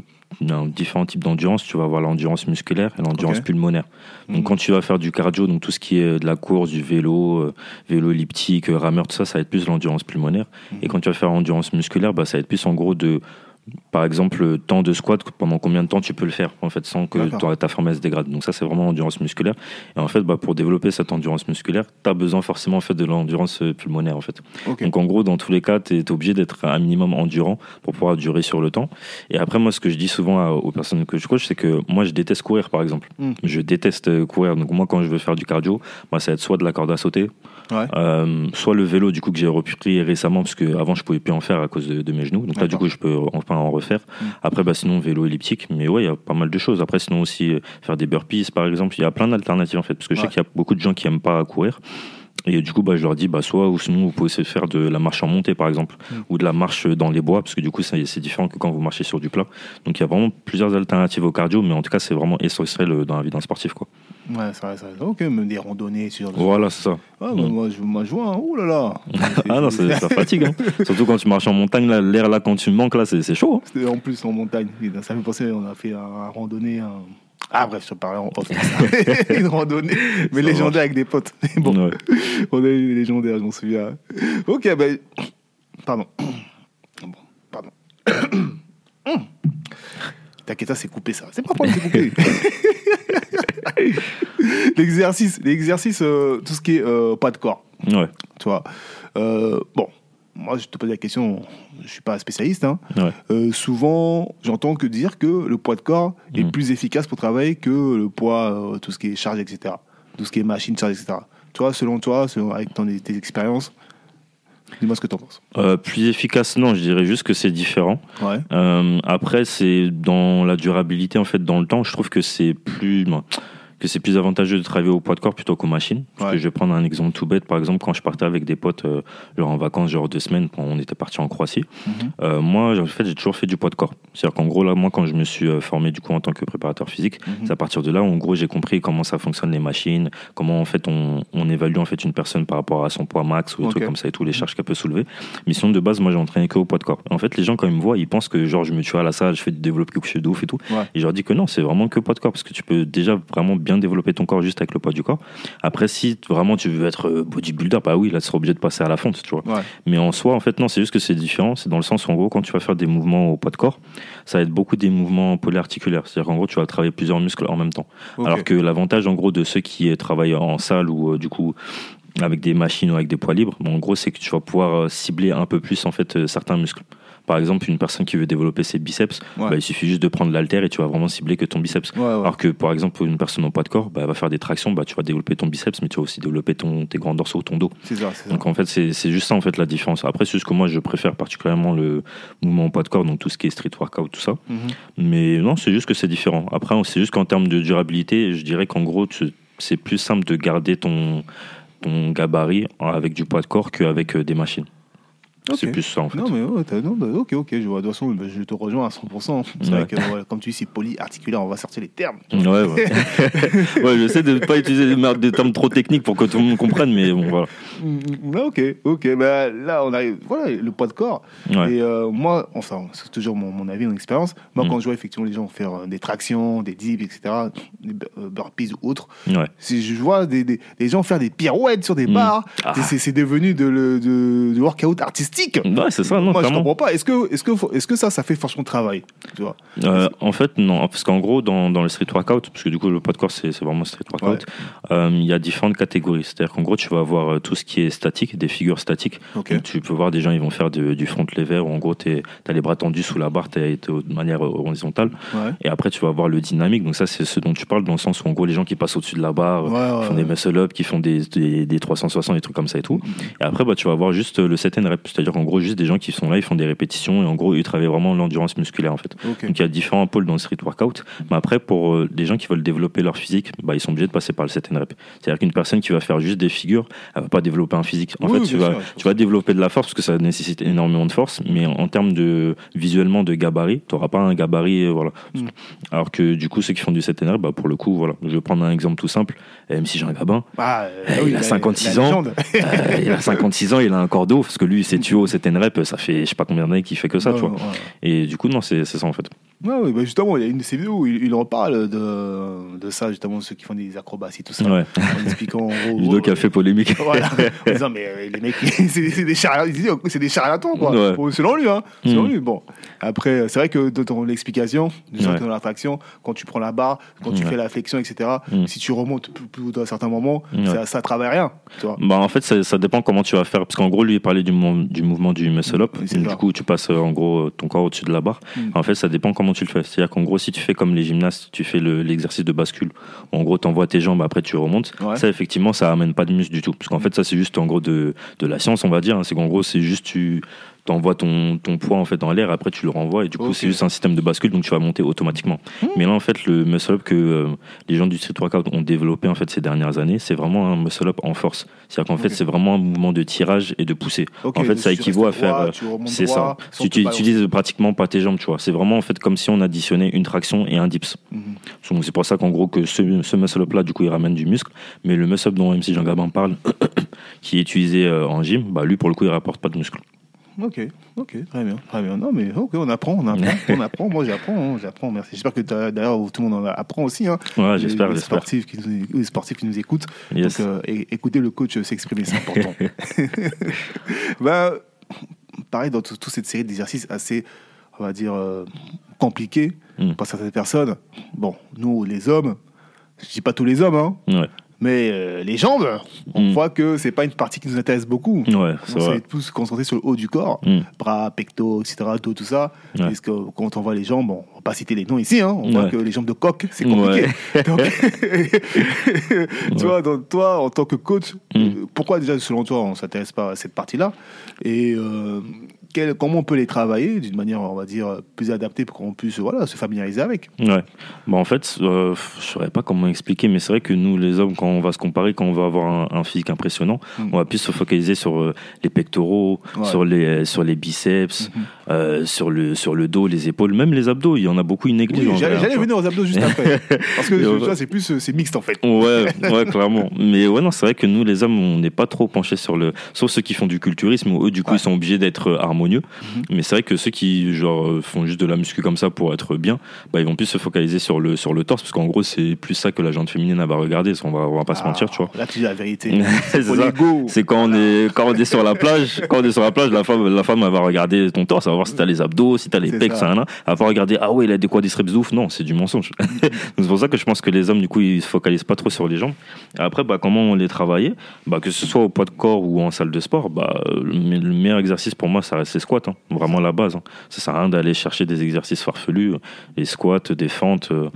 différents types d'endurance. Tu vas avoir l'endurance musculaire et l'endurance pulmonaire. Donc, Mhm. quand tu vas faire du cardio, donc tout ce qui est de la course, du vélo, euh, vélo elliptique, rameur, tout ça, ça va être plus l'endurance pulmonaire. Mhm. Et quand tu vas faire l'endurance musculaire, bah, ça va être plus en gros de. Par exemple, le temps de squat, pendant combien de temps tu peux le faire, en fait, sans que ta, forme elle se dégrade. Donc, ça, c'est vraiment l'endurance musculaire. Et en fait, bah, pour développer cette endurance musculaire, tu as besoin forcément en fait, de l'endurance euh, pulmonaire, en fait. Donc en gros, dans tous les cas, tu es, obligé d'être un minimum endurant pour pouvoir durer sur le temps. Et après, moi, ce que je dis souvent à- aux personnes que je coach, c'est que moi, je déteste courir, par exemple. Mm. Je déteste euh, courir. Donc moi, quand je veux faire du cardio, moi, ça va être soit de la corde à sauter, Ouais. euh, soit le vélo, du coup, que j'ai repris récemment, parce qu'avant, je pouvais plus en faire à cause de, de mes genoux. Donc là, du coup, je peux enfin en refaire. Mm. Après, bah, sinon, vélo elliptique. Mais ouais, il y a pas mal de choses. Après, sinon aussi, euh, faire des burpees, par exemple. Il y a plein d'alternatives, en fait. Parce que je sais qu'il y a beaucoup de gens qui aiment pas courir. Et du coup, bah, je leur dis, bah, soit, ou sinon, vous pouvez essayer de faire de la marche en montée, par exemple, Mm. ou de la marche dans les bois, parce que du coup, c'est c'est différent que quand vous marchez sur du plat. Donc, il y a vraiment plusieurs alternatives au cardio, mais en tout cas, c'est vraiment essentiel euh, dans la vie d'un sportif, quoi. Ouais, c'est vrai, c'est vrai. Ok, même des randonnées, de Voilà, c'est ça. Bah, Mm. moi, je, moi, je vois, hein. Ouh là là. *laughs* Ah non, c'est- ça fatigue, hein. *laughs* Surtout quand tu marches en montagne, là, l'air là, quand tu manques, là, c'est c'est chaud. hein. C'était en plus en montagne. Et Ça me fait penser, on a fait un, un randonnée. un- Ah bref, je parlais en off. *laughs* Une randonnée, mais Ça légendaire avec des potes. Bon, Ouais. on a eu des légendaires, je m'en souviens. Ok, ben. Pardon. *coughs* Bon, pardon. *coughs* T'inquiète pas, c'est coupé ça. C'est pas pour c'est coupé. *laughs* l'exercice, l'exercice, euh, tout ce qui est euh, pas de corps. Ouais, Tu vois. Euh, bon, moi, je te pose la question, je suis pas spécialiste. Hein. ouais. Euh, souvent, j'entends que dire que le poids de corps est Mhm. plus efficace pour travailler que le poids, tout ce qui est charge, etc. Tout ce qui est machine, charge, etc. Toi, selon toi, selon, avec ton, tes expériences, dis-moi ce que tu en penses. Euh, plus efficace, non, je dirais juste que c'est différent. Ouais. Euh, après, c'est dans la durabilité, en fait, dans le temps, je trouve que c'est plus. ben, que c'est plus avantageux de travailler au poids de corps plutôt qu'aux machines. Parce Ouais. que je vais prendre un exemple tout bête. Par exemple, quand je partais avec des potes, euh, genre en vacances, genre deux semaines, quand on était parti en Croatie, Mhm. euh, moi, en fait, j'ai toujours fait du poids de corps. C'est-à-dire qu'en gros, là, moi, quand je me suis euh, formé du coup en tant que préparateur physique, Mhm. c'est à partir de là où, en gros, j'ai compris comment ça fonctionne les machines, comment en fait on, on évalue en fait une personne par rapport à son poids max ou des Ok. trucs comme ça et tout, les charges qu'elle peut soulever. Mais sinon, de base, moi, j'ai entraîné que au poids de corps. En fait, les gens, quand ils me voient, ils pensent que genre je me tue à la salle, je fais du développé couché de ouf et tout. Ouais. Et je leur dis que non, c'est vraiment que poids de corps parce que tu peux déjà vraiment bien développer ton corps juste avec le poids du corps. Après, si vraiment tu veux être euh, bodybuilder, bah oui, là, tu seras obligé de passer à la fonte, tu vois. Ouais. Mais en soi, en fait, non, c'est juste que c'est différent. C'est dans le sens où, en gros, quand tu vas faire des mouvements au poids de corps, ça va être beaucoup des mouvements polyarticulaires. C'est-à-dire qu'en gros, tu vas travailler plusieurs muscles en même temps. Alors que l'avantage, en gros, de ceux qui travaillent en salle ou, euh, du coup, avec des machines ou avec des poids libres, bon, en gros, c'est que tu vas pouvoir euh, cibler un peu plus, en fait, certains muscles. Par exemple, une personne qui veut développer ses biceps, Ouais. bah, il suffit juste de prendre l'haltère et tu vas vraiment cibler que ton biceps. Ouais, ouais. Alors que, par exemple, pour une personne en poids de corps, bah, elle va faire des tractions, bah, tu vas développer ton biceps, mais tu vas aussi développer ton, tes grands dorsaux, ton dos. C'est ça, c'est ça. Donc en fait, c'est c'est juste ça en fait la différence. Après, c'est juste que moi, je préfère particulièrement le mouvement au poids de corps, donc tout ce qui est street workout, tout ça. Mhm. Mais non, c'est juste que c'est différent. Après, c'est juste qu'en termes de durabilité, je dirais qu'en gros, c'est plus simple de garder ton, ton gabarit avec du poids de corps qu'avec euh, des machines. Ok. C'est plus ça en fait. Non, mais ouais, non, bah, ok, ok, je vois. De toute façon, bah, je te rejoins à 100%. C'est Ouais. vrai que, comme tu dis, c'est polyarticulaire, on va sortir les termes. Ouais, ouais. *laughs* ouais, j'essaie de ne pas utiliser des, termes trop techniques pour que tout le monde comprenne, mais bon, voilà. Mm, Ok, ok. Bah, là, on arrive. Voilà, le poids de corps. Et euh, moi, enfin, c'est toujours mon, mon avis, mon expérience. Moi, Mm. quand je vois effectivement les gens faire euh, des tractions, des dips, etc., des euh, burpees ou autres, si je vois des, des, des gens faire des pirouettes sur des Mm. barres, Ah. c'est- devenu de, le- de, du workout artistique. Ouais, c'est ça, non, Moi, je comprends pas. Est-ce que, est-ce que, est-ce que ça, ça fait franchement travail tu vois? Euh, en fait, non, parce qu'en gros, dans, dans le street workout, parce que du coup, le corps, c'est c'est vraiment street workout, euh, il y a différentes catégories. C'est-à-dire qu'en gros, tu vas avoir euh, tout ce qui est statique, des figures statiques. Donc, tu peux voir des gens, ils vont faire de- du front lever, où en gros, tu as les bras tendus sous la barre, tu es de manière horizontale. Ouais. Et après, tu vas avoir le dynamique. Donc, ça, c'est ce dont tu parles, dans le sens où, en gros, les gens qui passent au-dessus de la barre, Ouais, qui font des muscle-up, qui font des, des, des 360, des trucs comme ça et tout. Et après, bah, tu vas avoir juste le set and rep. C'est-à-dire qu'en gros, juste des gens qui sont là, ils font des répétitions et en gros, ils travaillent vraiment l'endurance musculaire en fait. Donc il y a différents pôles dans le street workout. Mais après, pour euh, des gens qui veulent développer leur physique, bah, ils sont obligés de passer par le set and rep. C'est-à-dire qu'une personne qui va faire juste des figures, elle va pas développer un physique. En Oui, fait, tu vas, sûr. tu vas développer de la force parce que ça nécessite énormément de force, mais en, en termes de visuellement de gabarit, tu n'auras pas un gabarit, euh, voilà. Mm. Alors que du coup, ceux qui font du set and rep, bah, pour le coup, voilà. Je vais prendre un exemple tout simple. MC Jean Gabin, Ah, euh, Eh, oui, il a la- 56 la ans. euh, il a 56 ans, il a un cordeau parce que lui, c'est *laughs* set and rep, ça fait je sais pas combien d'années qu'il fait que ça, tu vois. ouais. Et du coup, non, c'est ça en fait. Ouais, bah justement, il y a une de ses vidéos où il, il en parle de, de ça, justement, ceux qui font des acrobaties, tout ça, Ouais. en expliquant en *laughs* gros. Qui a fait polémique. *laughs* Voilà. *laughs* En disant, mais euh, les mecs, c'est des charlatans, des charlatans, quoi. Bon, selon lui, hein. Selon Mm. lui, bon. Après, c'est vrai que dans ton explication, des gens Ouais. qui ont la traction, quand tu prends la barre, quand tu fais la flexion, etc., Mm. si tu remontes plus, plus dans un certain moment, ça, ça travaille rien, tu vois. Bah en fait ça, ça dépend comment tu vas faire parce qu'en gros lui il parlait du, mou- du mouvement du muscle up. Oui, du coup tu passes euh, en gros euh, ton corps au-dessus de la barre. Mm. en fait ça dépend comment tu le fais. C'est à dire qu'en gros si tu fais comme les gymnastes tu fais le- l'exercice de bascule en gros t'envoies tes jambes après tu remontes. Ouais. ça effectivement ça amène pas de muscle du tout. Parce qu'en fait ça c'est juste en gros de, de la science on va dire hein. c'est qu'en gros c'est juste tu t'envoies ton, ton poids en fait dans l'air après tu le renvoies et du coup c'est juste un système de bascule donc tu vas monter automatiquement mais là en fait le muscle up que euh, les gens du street workout ont développé en fait ces dernières années c'est vraiment un muscle up en force c'est à dire qu'en fait c'est vraiment un mouvement de tirage et de poussée en fait, ça équivaut à faire. euh, C'est ça. Tu tu utilises pratiquement pas tes jambes, tu vois. C'est vraiment en fait comme si on additionnait une traction et un dips. Mhm. Donc c'est pour ça qu'en gros que ce, ce muscle up là, du coup, il ramène du muscle. Mais le muscle up dont MC Jean Gabin parle, *coughs* qui est utilisé euh, en gym, bah lui pour le coup, il rapporte pas de muscle. Ok, ok, très bien, très bien. Non, mais ok, on apprend, on apprend, *laughs* on apprend. Moi, j'apprends, hein, j'apprends. Merci. J'espère que d'ailleurs tout le monde en apprend aussi. Hein. Ouais, Les- j'espère, les j'espère. sportifs qui nous, les sportifs qui nous écoutent. Yes. Donc, euh, écoutez le coach s'exprimer, c'est important. *laughs* *laughs* bah, pareil, dans tout- toute cette série d'exercices assez, on va dire, euh, compliqués Mm. pour certaines personnes. Bon, nous, les hommes, je dis pas tous les hommes, hein, Ouais, mais euh, les jambes, on Mm. voit que c'est pas une partie qui nous intéresse beaucoup. ouais, c'est On s'est tous concentrés sur le haut du corps, Mm. bras, pectos, etc., dos, tout ça. Ouais. Parce que quand on voit les jambes, bon, on va pas citer les noms ici, hein, on voit que les jambes de coq, c'est compliqué. *laughs* Donc, *laughs* tu vois, donc, toi, en tant que coach, Mm. euh, pourquoi déjà, selon toi, on s'intéresse pas à cette partie-là? Et euh, quel- comment on peut les travailler d'une manière, on va dire, plus adaptée pour qu'on puisse voilà, se familiariser avec Ouais. Bah en fait, euh, je saurais pas comment expliquer, mais c'est vrai que nous, les hommes, quand on va se comparer, quand on va avoir un, un physique impressionnant, Mm. on va plus se focaliser sur euh, les pectoraux, Ouais. sur les sur les biceps, Mhm. euh, sur le sur le dos, les épaules, même les abdos. Il y en a beaucoup négligent. Oui, J'allais venir aux abdos juste après. *laughs* Parce que vois, c'est plus c'est mixte en fait. Ouais, *laughs* ouais, clairement. Mais ouais, non, c'est vrai que nous, les hommes, on n'est pas trop penchés sur le. Sauf ceux qui font du culturisme, où eux, du coup, Ouais. ils sont obligés d'être euh, harmonieux. Mhm. Mais c'est vrai que ceux qui, genre, font juste de la muscu comme ça pour être bien, bah, ils vont plus se focaliser sur le, sur le torse, parce qu'en gros, c'est plus ça que la jante féminine va regarder. On va, on va pas se mentir, tu vois. Ah, Là, tu dis la vérité. *laughs* c'est quand on est quand on est sur la plage, *laughs* quand on est sur la plage, la femme la femme elle va regarder ton torse, elle va voir si t'as les abdos, si t'as les pecs, ça. là. Elle va regarder ah ouais il a des quadriceps ouf. Non, c'est du mensonge. *laughs* Donc, c'est pour ça que je pense que les hommes du coup ils se focalisent pas trop sur les jambes. Après bah comment on les travaillait Bah que ce soit au poids de corps ou en salle de sport, bah le meilleur exercice pour moi ça reste les squats, hein. vraiment la base. hein. Ça sert à rien d'aller chercher des exercices farfelus, les squats, des fentes. euh,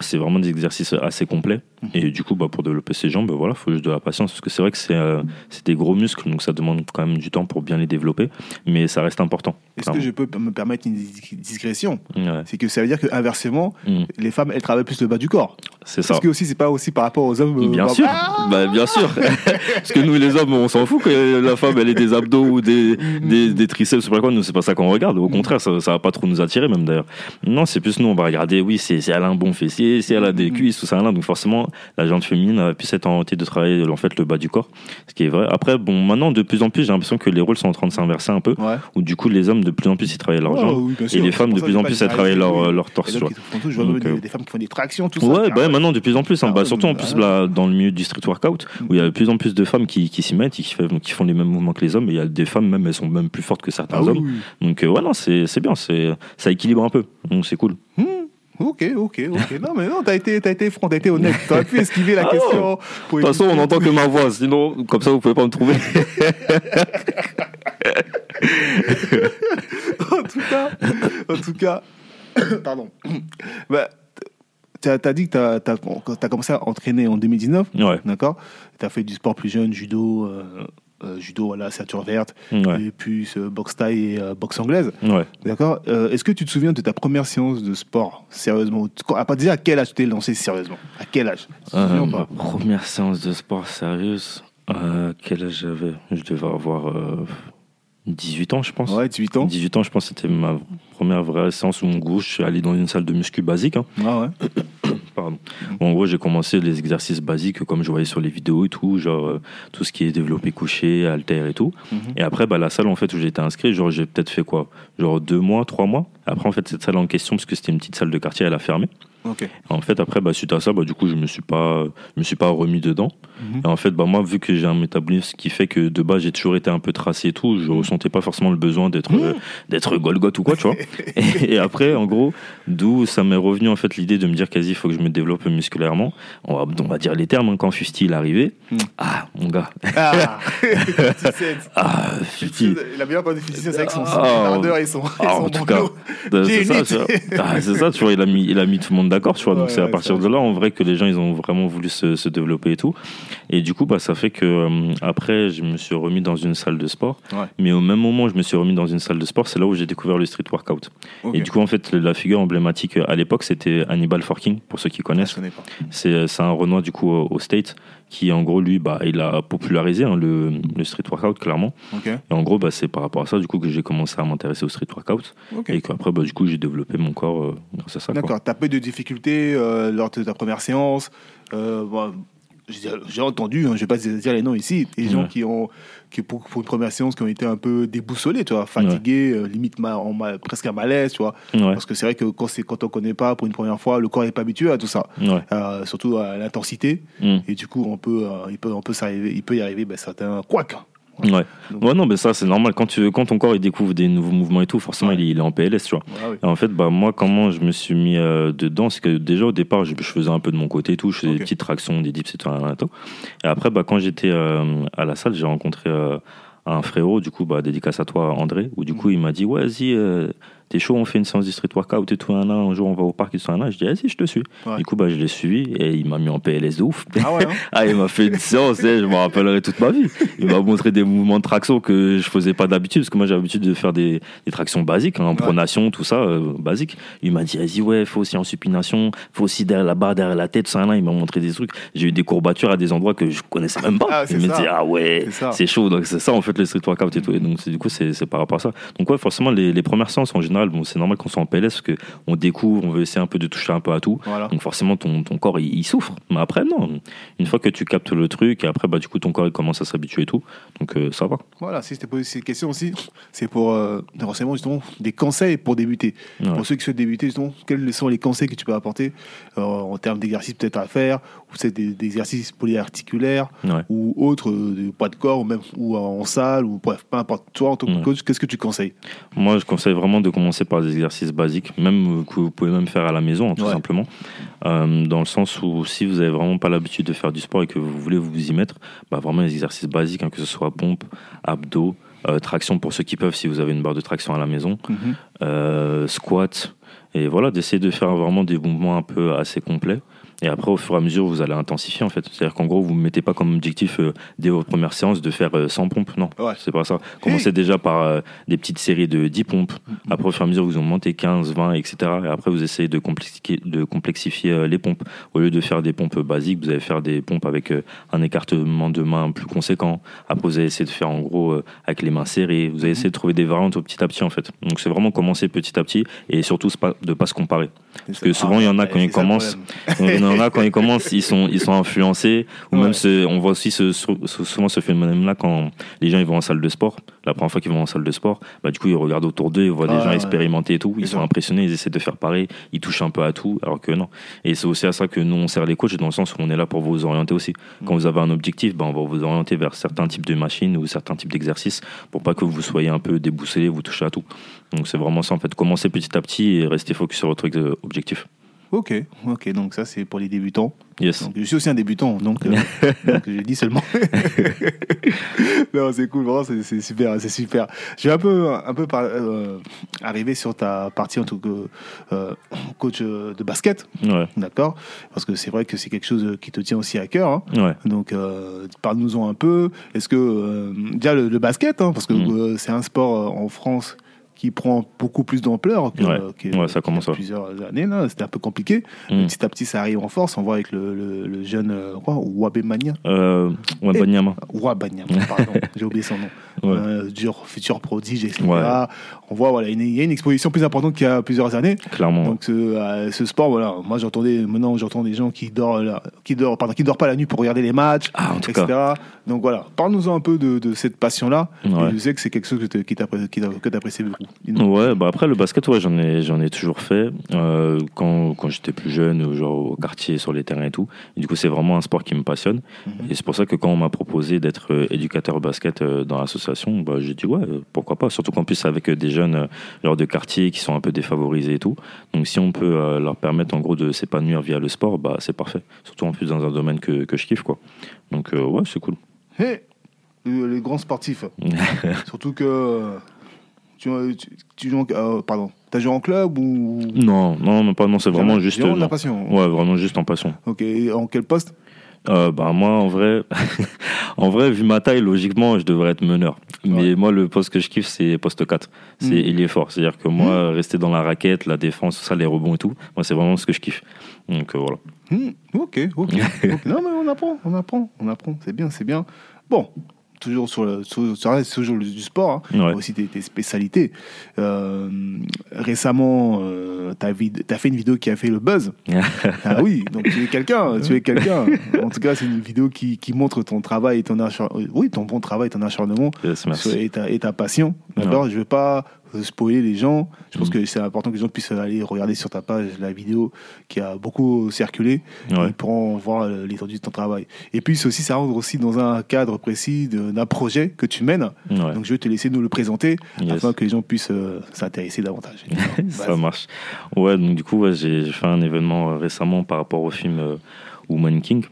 c'est vraiment des exercices assez complets. Et du coup, bah, pour développer ses jambes, voilà, faut juste de la patience. Parce que c'est vrai que c'est euh, c'est des gros muscles, donc ça demande quand même du temps pour bien les développer. Mais ça reste important. Est-ce que je peux me permettre une dis- discrétion? Ouais. C'est que ça veut dire que inversement, Mm. les femmes elles travaillent plus le bas du corps. C'est ça. Parce que aussi c'est pas aussi par rapport aux hommes. euh, Bien bah, sûr, ah bah, bien sûr. *laughs* Parce que nous, les hommes, on s'en fout que la femme, elle ait des abdos ou des, des, des triceps, c'est pas quoi. Nous, c'est pas ça qu'on regarde. Au contraire, ça, ça va pas trop nous attirer, même d'ailleurs. Non, c'est plus nous, on va regarder, oui, c'est si elle a un bon fessier, si elle a des cuisses, tout ça, là. Donc, forcément, la jante féminine va plus être orientée de travailler, en fait, le bas du corps. Ce qui est vrai. Après, bon, maintenant, de plus en plus, j'ai l'impression que les rôles sont en train de s'inverser un peu. Ouais. Où, du coup, les hommes, de plus en plus, ils travaillent leur jambes. oui, Et les femmes, de plus en plus, elles travaillent leur, oui. leur torse, tout, je vois Donc, des, euh, des femmes qui font des tractions, tout ça. Ouais, bah, maintenant de plus en plus, hein. Ah bah, surtout en plus là, dans le milieu du street workout, où il y a de plus en plus de femmes qui, qui s'y mettent et qui, font les mêmes mouvements que les hommes, et il y a des femmes même, elles sont même plus fortes que certains Ah hommes. oui. Donc euh, ouais, non, c'est c'est bien, c'est ça équilibre un peu, donc c'est cool. Hmm, Ok, ok, ok. Non, mais non, t'as été, t'as été franc, t'as été honnête. T'aurais pu esquiver la Ah question. De toute façon, on n'entend que ma voix, sinon comme ça vous pouvez pas me trouver. *laughs* en tout cas, en tout cas, *coughs* pardon. Bah, t'as as dit que t'as as, commencé à entraîner en 2019, ouais. d'accord? T'as fait du sport plus jeune, judo, euh, judo, voilà, ceinture verte, Ouais. et puis euh, boxe thaï et euh, boxe anglaise. Ouais. D'accord Euh, Est-ce que tu te souviens de ta première séance de sport, sérieusement? À partir à quel âge tu t'es lancé sérieusement? À quel âge? Euh, ma pas première séance de sport sérieuse, euh, quel âge j'avais? Je devais avoir euh, 18 ans, je pense. Ouais, 18 ans 18 ans, je pense c'était ma première vraie séance où en gros, je suis allé dans une salle de muscu basique. hein. Ah ouais. Pardon. Où, en gros, j'ai commencé les exercices basiques comme je voyais sur les vidéos et tout, genre euh, tout ce qui est développé couché, haltère et tout. Mhm. Et après, bah, la salle en fait où j'étais inscrit, genre j'ai peut-être fait quoi? Genre deux mois, trois mois? Après, en fait, cette salle en question, parce que c'était une petite salle de quartier, elle a fermé. En fait, après, bah, suite à ça, bah, du coup, je me suis pas, je me suis pas remis dedans. Mhm. Et en fait, bah, moi, vu que j'ai un métabolisme qui fait que de base, j'ai toujours été un peu tracé et tout, je ressentais pas forcément le besoin d'être, d'être Golgoth ou quoi, tu vois. *laughs* et, et après, en gros, d'où ça m'est revenu, en fait, l'idée de me dire quasi, il faut que je me développe musculairement. On va, on va dire les termes, hein, quand Fusti est arrivé. Mm. Ah, mon gars. Ah *laughs* 57. Ah, Fusti. Il a bien pas de c'est que son son Ah, ardeur et son, Ah, son en tout cas, c'est ça. Ah, c'est ça, tu vois, il a mis, il a mis tout le monde d'accord, tu vois. Donc Ouais, c'est à partir de là, en vrai, que les gens, ils ont vraiment voulu se, se développer et tout. Et du coup, bah, ça fait que euh, après, je me suis remis dans une salle de sport. Mais au même moment je me suis remis dans une salle de sport, c'est là où j'ai découvert le street workout. Et du coup, en fait, la figure emblématique euh, à l'époque, c'était Hannibal Forking, pour ceux qui connaissent. connais pas. C'est un Renoir, du coup, au State, qui, en gros, lui, bah, il a popularisé hein, le, le street workout, clairement. Et en gros, bah, c'est par rapport à ça, du coup, que j'ai commencé à m'intéresser au street workout. Et qu'après, bah, du coup, j'ai développé mon corps euh, grâce à ça. D'accord. T'as pas eu de difficultés euh, lors de ta première séance euh, bon, j'ai entendu, hein, je vais pas dire les noms ici, des gens Ouais. qui ont, qui pour, pour une première séance, qui ont été un peu déboussolés, tu vois, fatigués, euh, limite ma- en ma- presque un malaise, tu vois. Ouais, Parce que c'est vrai que quand, quand on connaît pas pour une première fois, le corps n'est pas habitué à tout ça. Euh, surtout à l'intensité. Mm. Et du coup, on peut, euh, il peut, on peut il peut y arriver ben, certains couacs. Ouais. Donc- ouais, non, mais ça, c'est normal. Quand, tu, quand ton corps il découvre des nouveaux mouvements et tout, forcément, Ouais. il, est- il est en PLS, tu vois. Ah oui. Et en fait, bah, moi, comment je me suis mis euh, dedans, c'est que déjà au départ, je, je faisais un peu de mon côté et tout, je faisais des petites tractions, des dips et tout. et après, bah, quand j'étais euh, à la salle, j'ai rencontré euh, un frérot, du coup, bah, dédicace à toi, André, où du coup, il m'a dit, ouais, vas-y, t'es chaud, on fait une séance de street workout et tout, un, un jour, on va au parc et tout, un, un. Je dis, vas-y, je te suis. Ouais. Du coup, bah, je l'ai suivi et il m'a mis en PLS de ouf. Ah ouais, hein *laughs* Ah, il m'a fait une séance, eh, je me rappellerai toute ma vie. Il m'a montré des mouvements de traction que je faisais pas d'habitude, parce que moi j'ai l'habitude de faire des, des tractions basiques, hein, en pronation, tout ça, euh, basique. Il m'a dit, vas-y, ouais, faut aussi en supination, faut aussi derrière la barre, derrière la tête, ça, là. Il m'a montré des trucs. J'ai eu des courbatures à des endroits que je connaissais même pas. Ah, il me dit, ah ouais, C'est chaud. Donc c'est ça, en fait, le street workout et tout. Et donc, du coup, c'est c'est par rapport à ça. Donc, ouais, forcément, les, les premières séances, en général, bon, c'est normal qu'on soit en PLS, parce qu'on découvre, on veut essayer un peu de toucher un peu à tout. Voilà. Donc forcément, ton, ton corps, il, il souffre. Mais après, non. Une fois que tu captes le truc, et après, bah, du coup, ton corps, il commence à s'habituer et tout. Donc euh, ça va. Voilà, si je t'ai posé cette question aussi, c'est pour euh, des renseignements, justement, des conseils pour débuter. Ouais. Pour ceux qui souhaitent débuter, justement, quels sont les conseils que tu peux apporter euh, en termes d'exercices peut-être à faire, ou c'est des, des exercices polyarticulaires, Ouais. ou autres, euh, de poids de corps, ou même ou en salle, ou bref, peu importe. Toi, en tant que Ouais. coach, qu'est-ce que tu conseilles? Moi, je conseille vraiment de commencer par des exercices basiques, même euh, que vous pouvez même faire à la maison, hein, tout Ouais. simplement. Euh, dans le sens où si vous avez vraiment pas l'habitude de faire du sport et que vous voulez vous y mettre, bah, vraiment les exercices basiques, hein, que ce soit pompe, abdos, euh, traction pour ceux qui peuvent, si vous avez une barre de traction à la maison, euh, squat, et voilà, d'essayer de faire vraiment des mouvements un peu assez complets. Et après, au fur et à mesure, vous allez intensifier en fait. C'est-à-dire qu'en gros, vous ne mettez pas comme objectif euh, dès votre première séance de faire euh, 100 pompes. Non, Ouais. c'est pas ça. Commencez déjà par euh, des petites séries de 10 pompes. Après, au fur et à mesure, vous en montez 15, 20, etc. Et après, vous essayez de complexifier, de complexifier euh, les pompes. Au lieu de faire des pompes basiques, vous allez faire des pompes avec un écartement de main plus conséquent. Après, vous allez essayer de faire en gros avec les mains serrées. Vous allez essayer de trouver des variantes au petit à petit en fait. Donc, c'est vraiment commencer petit à petit et surtout de pas se comparer. Parce que souvent, il y en a quand ils commencent, *laughs* en a quand ils *laughs* commencent, ils sont, ils sont influencés. Ou Ouais. même, ce- on voit aussi ce- souvent ce phénomène-là quand les gens ils vont en salle de sport. La première fois qu'ils vont en salle de sport, bah, du coup, ils regardent autour d'eux, ils voient des Ah, gens ouais. expérimenter et tout. Ils sont impressionnés, ils essaient de faire pareil. Ils touchent un peu à tout, alors que non. Et c'est aussi à ça que nous, on sert les coachs, dans le sens où on est là pour vous orienter aussi. Quand vous avez un objectif, bah, on va vous orienter vers certains types de machines ou certains types d'exercices pour pas que vous soyez un peu déboussolé, vous touchez à tout. Donc, c'est vraiment ça, en fait. Commencez petit à petit et restez focus sur votre objectif. Ok, ok, donc ça c'est pour les débutants. Yes. Donc, je suis aussi un débutant, donc, euh, *laughs* donc je dis seulement. *laughs* non, c'est cool, vraiment, c'est super, c'est super. Je vais un peu, un peu par- euh, arriver sur ta partie en tant que euh, coach euh, de basket, Ouais, d'accord Parce que c'est vrai que c'est quelque chose qui te tient aussi à cœur. hein. ouais. Donc, parle-nous-en un peu. Est-ce que, déjà, le, le basket, hein, parce que Mm. c'est un sport en France qui prend beaucoup plus d'ampleur que, Ouais. que- Ouais, ça commence, qu'il y a ouais. plusieurs années. C'était un peu compliqué. Mm. Petit à petit, ça arrive en force. On voit avec le, le- le jeune euh, quoi, Wabemania. Euh, ouais, Et- Banyama. Wabanyama, pardon, *laughs* j'ai oublié son nom. Ouais. Euh, dur, futur prodige, etc. Ouais. On voit, voilà, il y a une exposition plus importante qu'il y a plusieurs années. Clairement. Donc ce, euh, ce sport, voilà, moi j'entendais, maintenant j'entends des gens qui dorment, là, qui dorment, pardon, qui dorment pas la nuit pour regarder les matchs, Ah, en tout etc. cas. Donc voilà, parle-nous un peu de, de cette passion-là. Ouais. Je sais que c'est quelque chose que que t'apprécies beaucoup. Ouais, bah après le basket, ouais, j'en ai, j'en ai toujours fait euh, quand, quand j'étais plus jeune, genre au quartier, sur les terrains et tout. Et du coup, c'est vraiment un sport qui me passionne. Mhm. Et c'est pour ça que quand on m'a proposé d'être éducateur basket dans l'association, bah, j'ai dit ouais, euh, pourquoi pas. Surtout qu'en plus avec euh, des jeunes euh, genre de quartier qui sont un peu défavorisés et tout. Donc si on peut leur permettre en gros de s'épanouir via le sport, bah c'est parfait. Surtout en plus dans un domaine que, que je kiffe quoi. Donc euh, ouais, c'est cool. Hey, le- les grands sportifs, *laughs* surtout que tu, tu, tu joues en- euh, pardon, t'as joué en club ou? Non, non, non, pas non, c'est vraiment juste. non. passion. Ouais, vraiment juste en passion. Ok, et en quel poste? Euh, bah moi en vrai *laughs* en vrai vu ma taille logiquement je devrais être meneur mais moi le poste que je kiffe c'est poste 4 c'est ailier fort c'est à dire que moi rester dans la raquette la défense ça les rebonds et tout moi c'est vraiment ce que je kiffe donc euh, voilà Hmm, ok, ok. ok. *laughs* Non, mais on apprend, on apprend, on apprend. C'est bien, c'est bien. Bon, toujours sur le, sur, toujours le- du sport, hein. Ouais. aussi tes, tes spécialités. Euh, récemment, euh, tu as, fait une vidéo qui a fait le buzz. *laughs* ah oui, donc tu es quelqu'un, tu es quelqu'un. *laughs* En tout cas, c'est une vidéo qui, qui montre ton travail et ton acharnement. Oui, ton bon travail et ton acharnement Yes, merci. et ta, et ta passion. D'accord Je ne veux pas spoiler les gens. Je pense que c'est important que les gens puissent aller regarder sur ta page la vidéo qui a beaucoup circulé. Ouais. Ils pourront voir euh, l'étendue de ton travail. Et puis, c'est aussi, ça rentre aussi dans un cadre précis d'un projet que tu mènes. Ouais. Donc, je vais te laisser nous le présenter Yes. afin que les gens puissent euh, s'intéresser davantage. *laughs* ça marche ouais donc du coup ouais, j'ai fait un événement euh, récemment par rapport au film euh, Woman King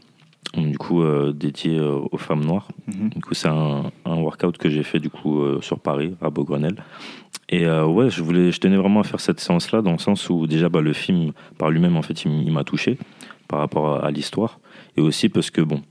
du coup euh, dédié euh, aux femmes noires Mhm. Du coup, c'est un, un workout que j'ai fait du coup euh, sur Paris, à Beaugrenelle. Et euh, ouais, je voulais, je tenais vraiment à faire cette séance-là dans le sens où déjà bah, le film par lui-même en fait, il, m'a touché par rapport à, à l'histoire et aussi parce que bon,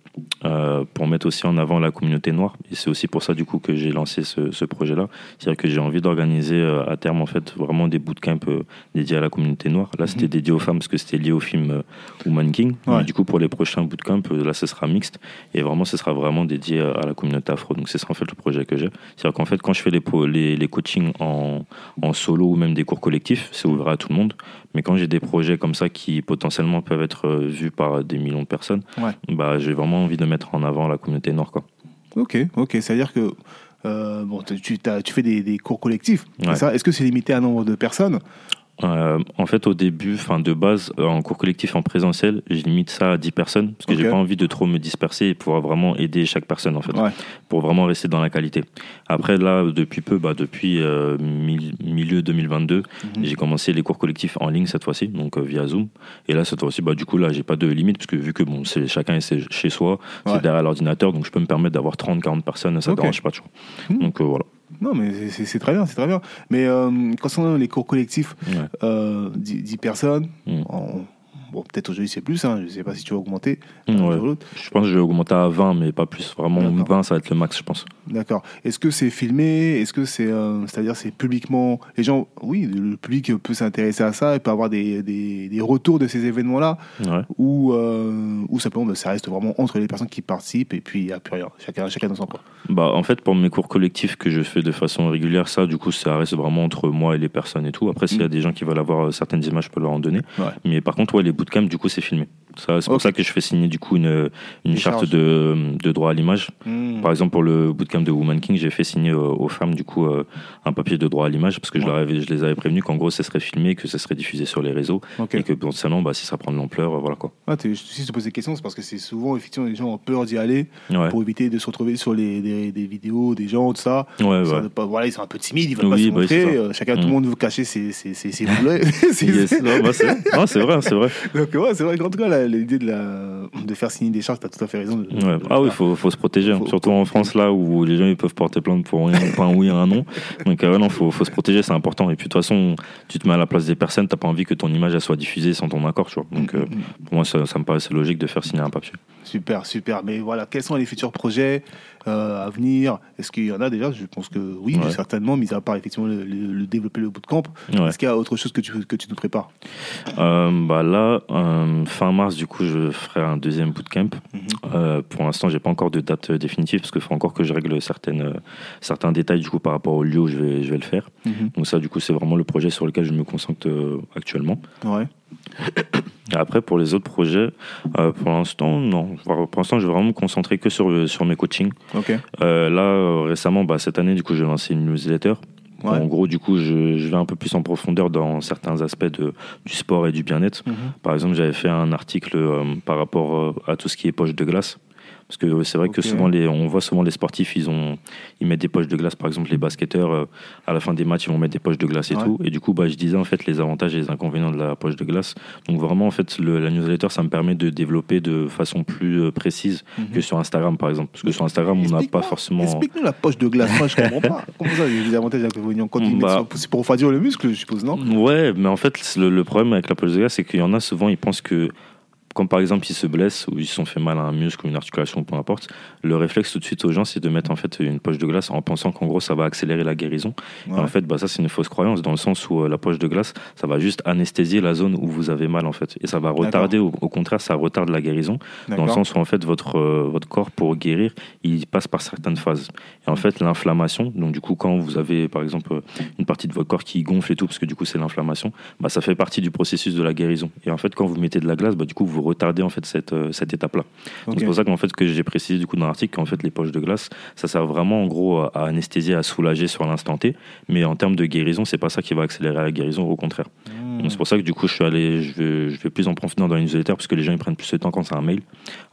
euh, pour mettre aussi en avant la communauté noire et c'est aussi pour ça du coup que j'ai lancé ce, ce projet-là. C'est-à-dire que j'ai envie d'organiser euh, à terme en fait vraiment des bootcamps euh, dédiés à la communauté noire. Là, c'était dédié aux femmes parce que c'était lié au film Woman King. Ouais. Du coup, pour les prochains bootcamps, là, ce sera mixte et vraiment, ce sera vraiment dédié à la communauté afro. Donc, c'est ça en fait le projet que j'ai. C'est-à-dire qu'en fait, quand je fais les, les, les coachings en, en solo ou même des cours collectifs, c'est ouvert à tout le monde. Mais quand j'ai des projets comme ça qui potentiellement peuvent être euh, vus par des millions de personnes, Ouais. bah, j'ai vraiment envie de mettre en avant la communauté noire. Quoi. Ok, ok. C'est-à-dire que euh, bon, tu, fais des, des cours collectifs. Ouais. Est-ce que c'est limité à un nombre de personnes? Euh, en fait, au début, enfin de base, euh, en cours collectif en présentiel, je limite ça à 10 personnes parce que j'ai pas envie de trop me disperser et pouvoir vraiment aider chaque personne en fait, Ouais. pour vraiment rester dans la qualité. Après là, depuis peu, bah, depuis euh, mi- milieu 2022, Mhm. j'ai commencé les cours collectifs en ligne cette fois-ci, donc euh, via Zoom. Et là, cette fois-ci, bah, du coup là, j'ai pas de limite parce que vu que bon, c'est chacun est chez- soi, Ouais. c'est derrière l'ordinateur, donc je peux me permettre d'avoir 30-40 personnes, ça Ok. dérange pas. Tu vois. Donc euh, voilà. Non, mais c'est- très bien, c'est très bien. Mais euh, concernant les cours collectifs, Ouais. euh, 10, 10 personnes, bon, peut-être aujourd'hui c'est plus, hein, je ne sais pas si tu vas augmenter. Ouais. l'autre. Je pense que je vais augmenter à 20, mais pas plus. Vraiment, D'accord. 20, ça va être le max, je pense. D'accord. Est-ce que c'est filmé? Est-ce que c'est, euh, c'est-à-dire c'est publiquement Les gens, oui, le public peut s'intéresser à ça et peut avoir des, des, des retours de ces événements-là, Ouais. ou euh, ou simplement bah, ça reste vraiment entre les personnes qui participent et puis il n'y a plus rien. Chacun, chacun dans son coin. Bah, en fait, pour mes cours collectifs que je fais de façon régulière, ça, du coup, ça reste vraiment entre moi et les personnes et tout. Après, s'il y a Mm. des gens qui veulent avoir euh, certaines images, je peux leur en donner. Ouais. Mais par contre, ouais, les bootcamps, du coup, c'est filmé. Ça, c'est pour ça que je fais signer, du coup, une, une charte de, de droit à l'image. Mhm. Par exemple, pour le bootcamp de Woman King, j'ai fait signer euh, aux femmes, du coup, euh, un papier de droit à l'image parce que je, leur avais, je les avais prévenus qu'en gros, ça serait filmé, que ça serait diffusé sur les réseaux et que potentiellement, bah, si ça prend de l'ampleur, euh, voilà quoi. Ah, si je te pose des questions, c'est parce que c'est souvent, effectivement, les gens ont peur d'y aller Ouais, pour éviter de se retrouver sur les, des, des vidéos des gens, tout ça. ouais, Ça ouais. de pas- voilà, ils sont un peu timides, ils veulent Oui, pas se bah montrer. chacun, tout le Mm. monde veut cacher ses, ses, ses, ses. *laughs* *laughs* C'est- Yes. Bah, non, c'est vrai, c'est vrai. Donc, ouais, c'est vrai qu'en tout cas, la- l'idée de la, de faire signer des charges, tu as tout à fait raison. de- de- Ouais. de Ah oui, il faut, faut se protéger, hein. Faut- surtout en France, là où les gens ils peuvent porter plainte pour, un- pour un oui et un non. Donc, euh, non, faut, faut se protéger, c'est important. Et puis, de toute façon, tu te mets à la place des personnes, t'as pas envie que ton image elle soit diffusée sans ton accord, tu vois. Donc, euh, pour moi, ça, ça me paraissait logique de faire signer un papier. Super, super. Mais voilà, quels sont les futurs projets? Euh, à venir Est-ce qu'il y en a déjà? Je pense que oui, Ouais. certainement, mis à part effectivement le, le- le développer le bootcamp. Ouais. Est-ce qu'il y a autre chose que tu, que tu nous prépares? Euh, bah là, euh, fin mars, du coup, je ferai un deuxième bootcamp. Mhm. Pour l'instant, j'ai pas encore de date définitive parce qu'il faut encore que je règle certaines, certains détails du coup par rapport au lieu où je vais, je vais le faire. Mhm. Donc ça, du coup, c'est vraiment le projet sur lequel je me concentre actuellement. Ouais. Après, pour les autres projets, euh, pour l'instant, non. Pour l'instant, je vais vraiment me concentrer que sur, sur mes coachings. Euh, là, euh, récemment, bah, cette année, du coup, j'ai lancé une newsletter. Ouais. En gros, du coup, je, je vais un peu plus en profondeur dans certains aspects de, du sport et du bien-être. Mhm. Par exemple, j'avais fait un article euh, par rapport euh, à tout ce qui est poche de glace. Parce que c'est vrai que souvent, les, on voit souvent les sportifs, ils, ont, ils mettent des poches de glace. Par exemple, les basketteurs, euh, à la fin des matchs, ils vont mettre des poches de glace et Ouais. tout. Et du coup, bah, je disais en fait les avantages et les inconvénients de la poche de glace. Donc vraiment, en fait, le- la newsletter, ça me permet de développer de façon plus euh, précise Mhm. que sur Instagram, par exemple. Parce que sur Instagram, on n'a pas forcément... Explique-nous la poche de glace. Moi, je comprends pas. *laughs* Comment ça, des avantages et des inconvénients quand ils Bah. C'est pour refroidir le muscle, je suppose, non? Ouais, mais en fait, le, le problème avec la poche de glace, c'est qu'il y en a souvent, ils pensent que, comme par exemple, ils se blessent ou ils se sont fait mal à un muscle ou une articulation, peu importe, le réflexe tout de suite aux gens, c'est de mettre en fait une poche de glace en pensant qu'en gros, ça va accélérer la guérison. Et Ouais. en fait, bah, ça, c'est une fausse croyance dans le sens où euh, la poche de glace, ça va juste anesthésier la zone où vous avez mal en fait. Et ça va retarder, au, au contraire, ça retarde la guérison dans le sens où en fait votre, euh, votre corps pour guérir il passe par certaines phases et en fait l'inflammation donc du coup quand vous avez par exemple une partie de votre corps qui gonfle et tout parce que du coup c'est l'inflammation bah, ça fait partie du processus de la guérison et en fait quand vous mettez de la glace bah, du coup vous retardez en fait cette, euh, cette étape là Ok. c'est pour ça qu'en fait que j'ai précisé du coup dans l'article qu'en fait les poches de glace ça sert vraiment en gros à, anesthésier à soulager sur l'instant T mais en termes de guérison c'est pas ça qui va accélérer la guérison au contraire Mmh. donc c'est pour ça que du coup je suis allé, je vais, je vais plus en profondeur dans les newsletters parce que les gens ils prennent plus de temps quand c'est un mail.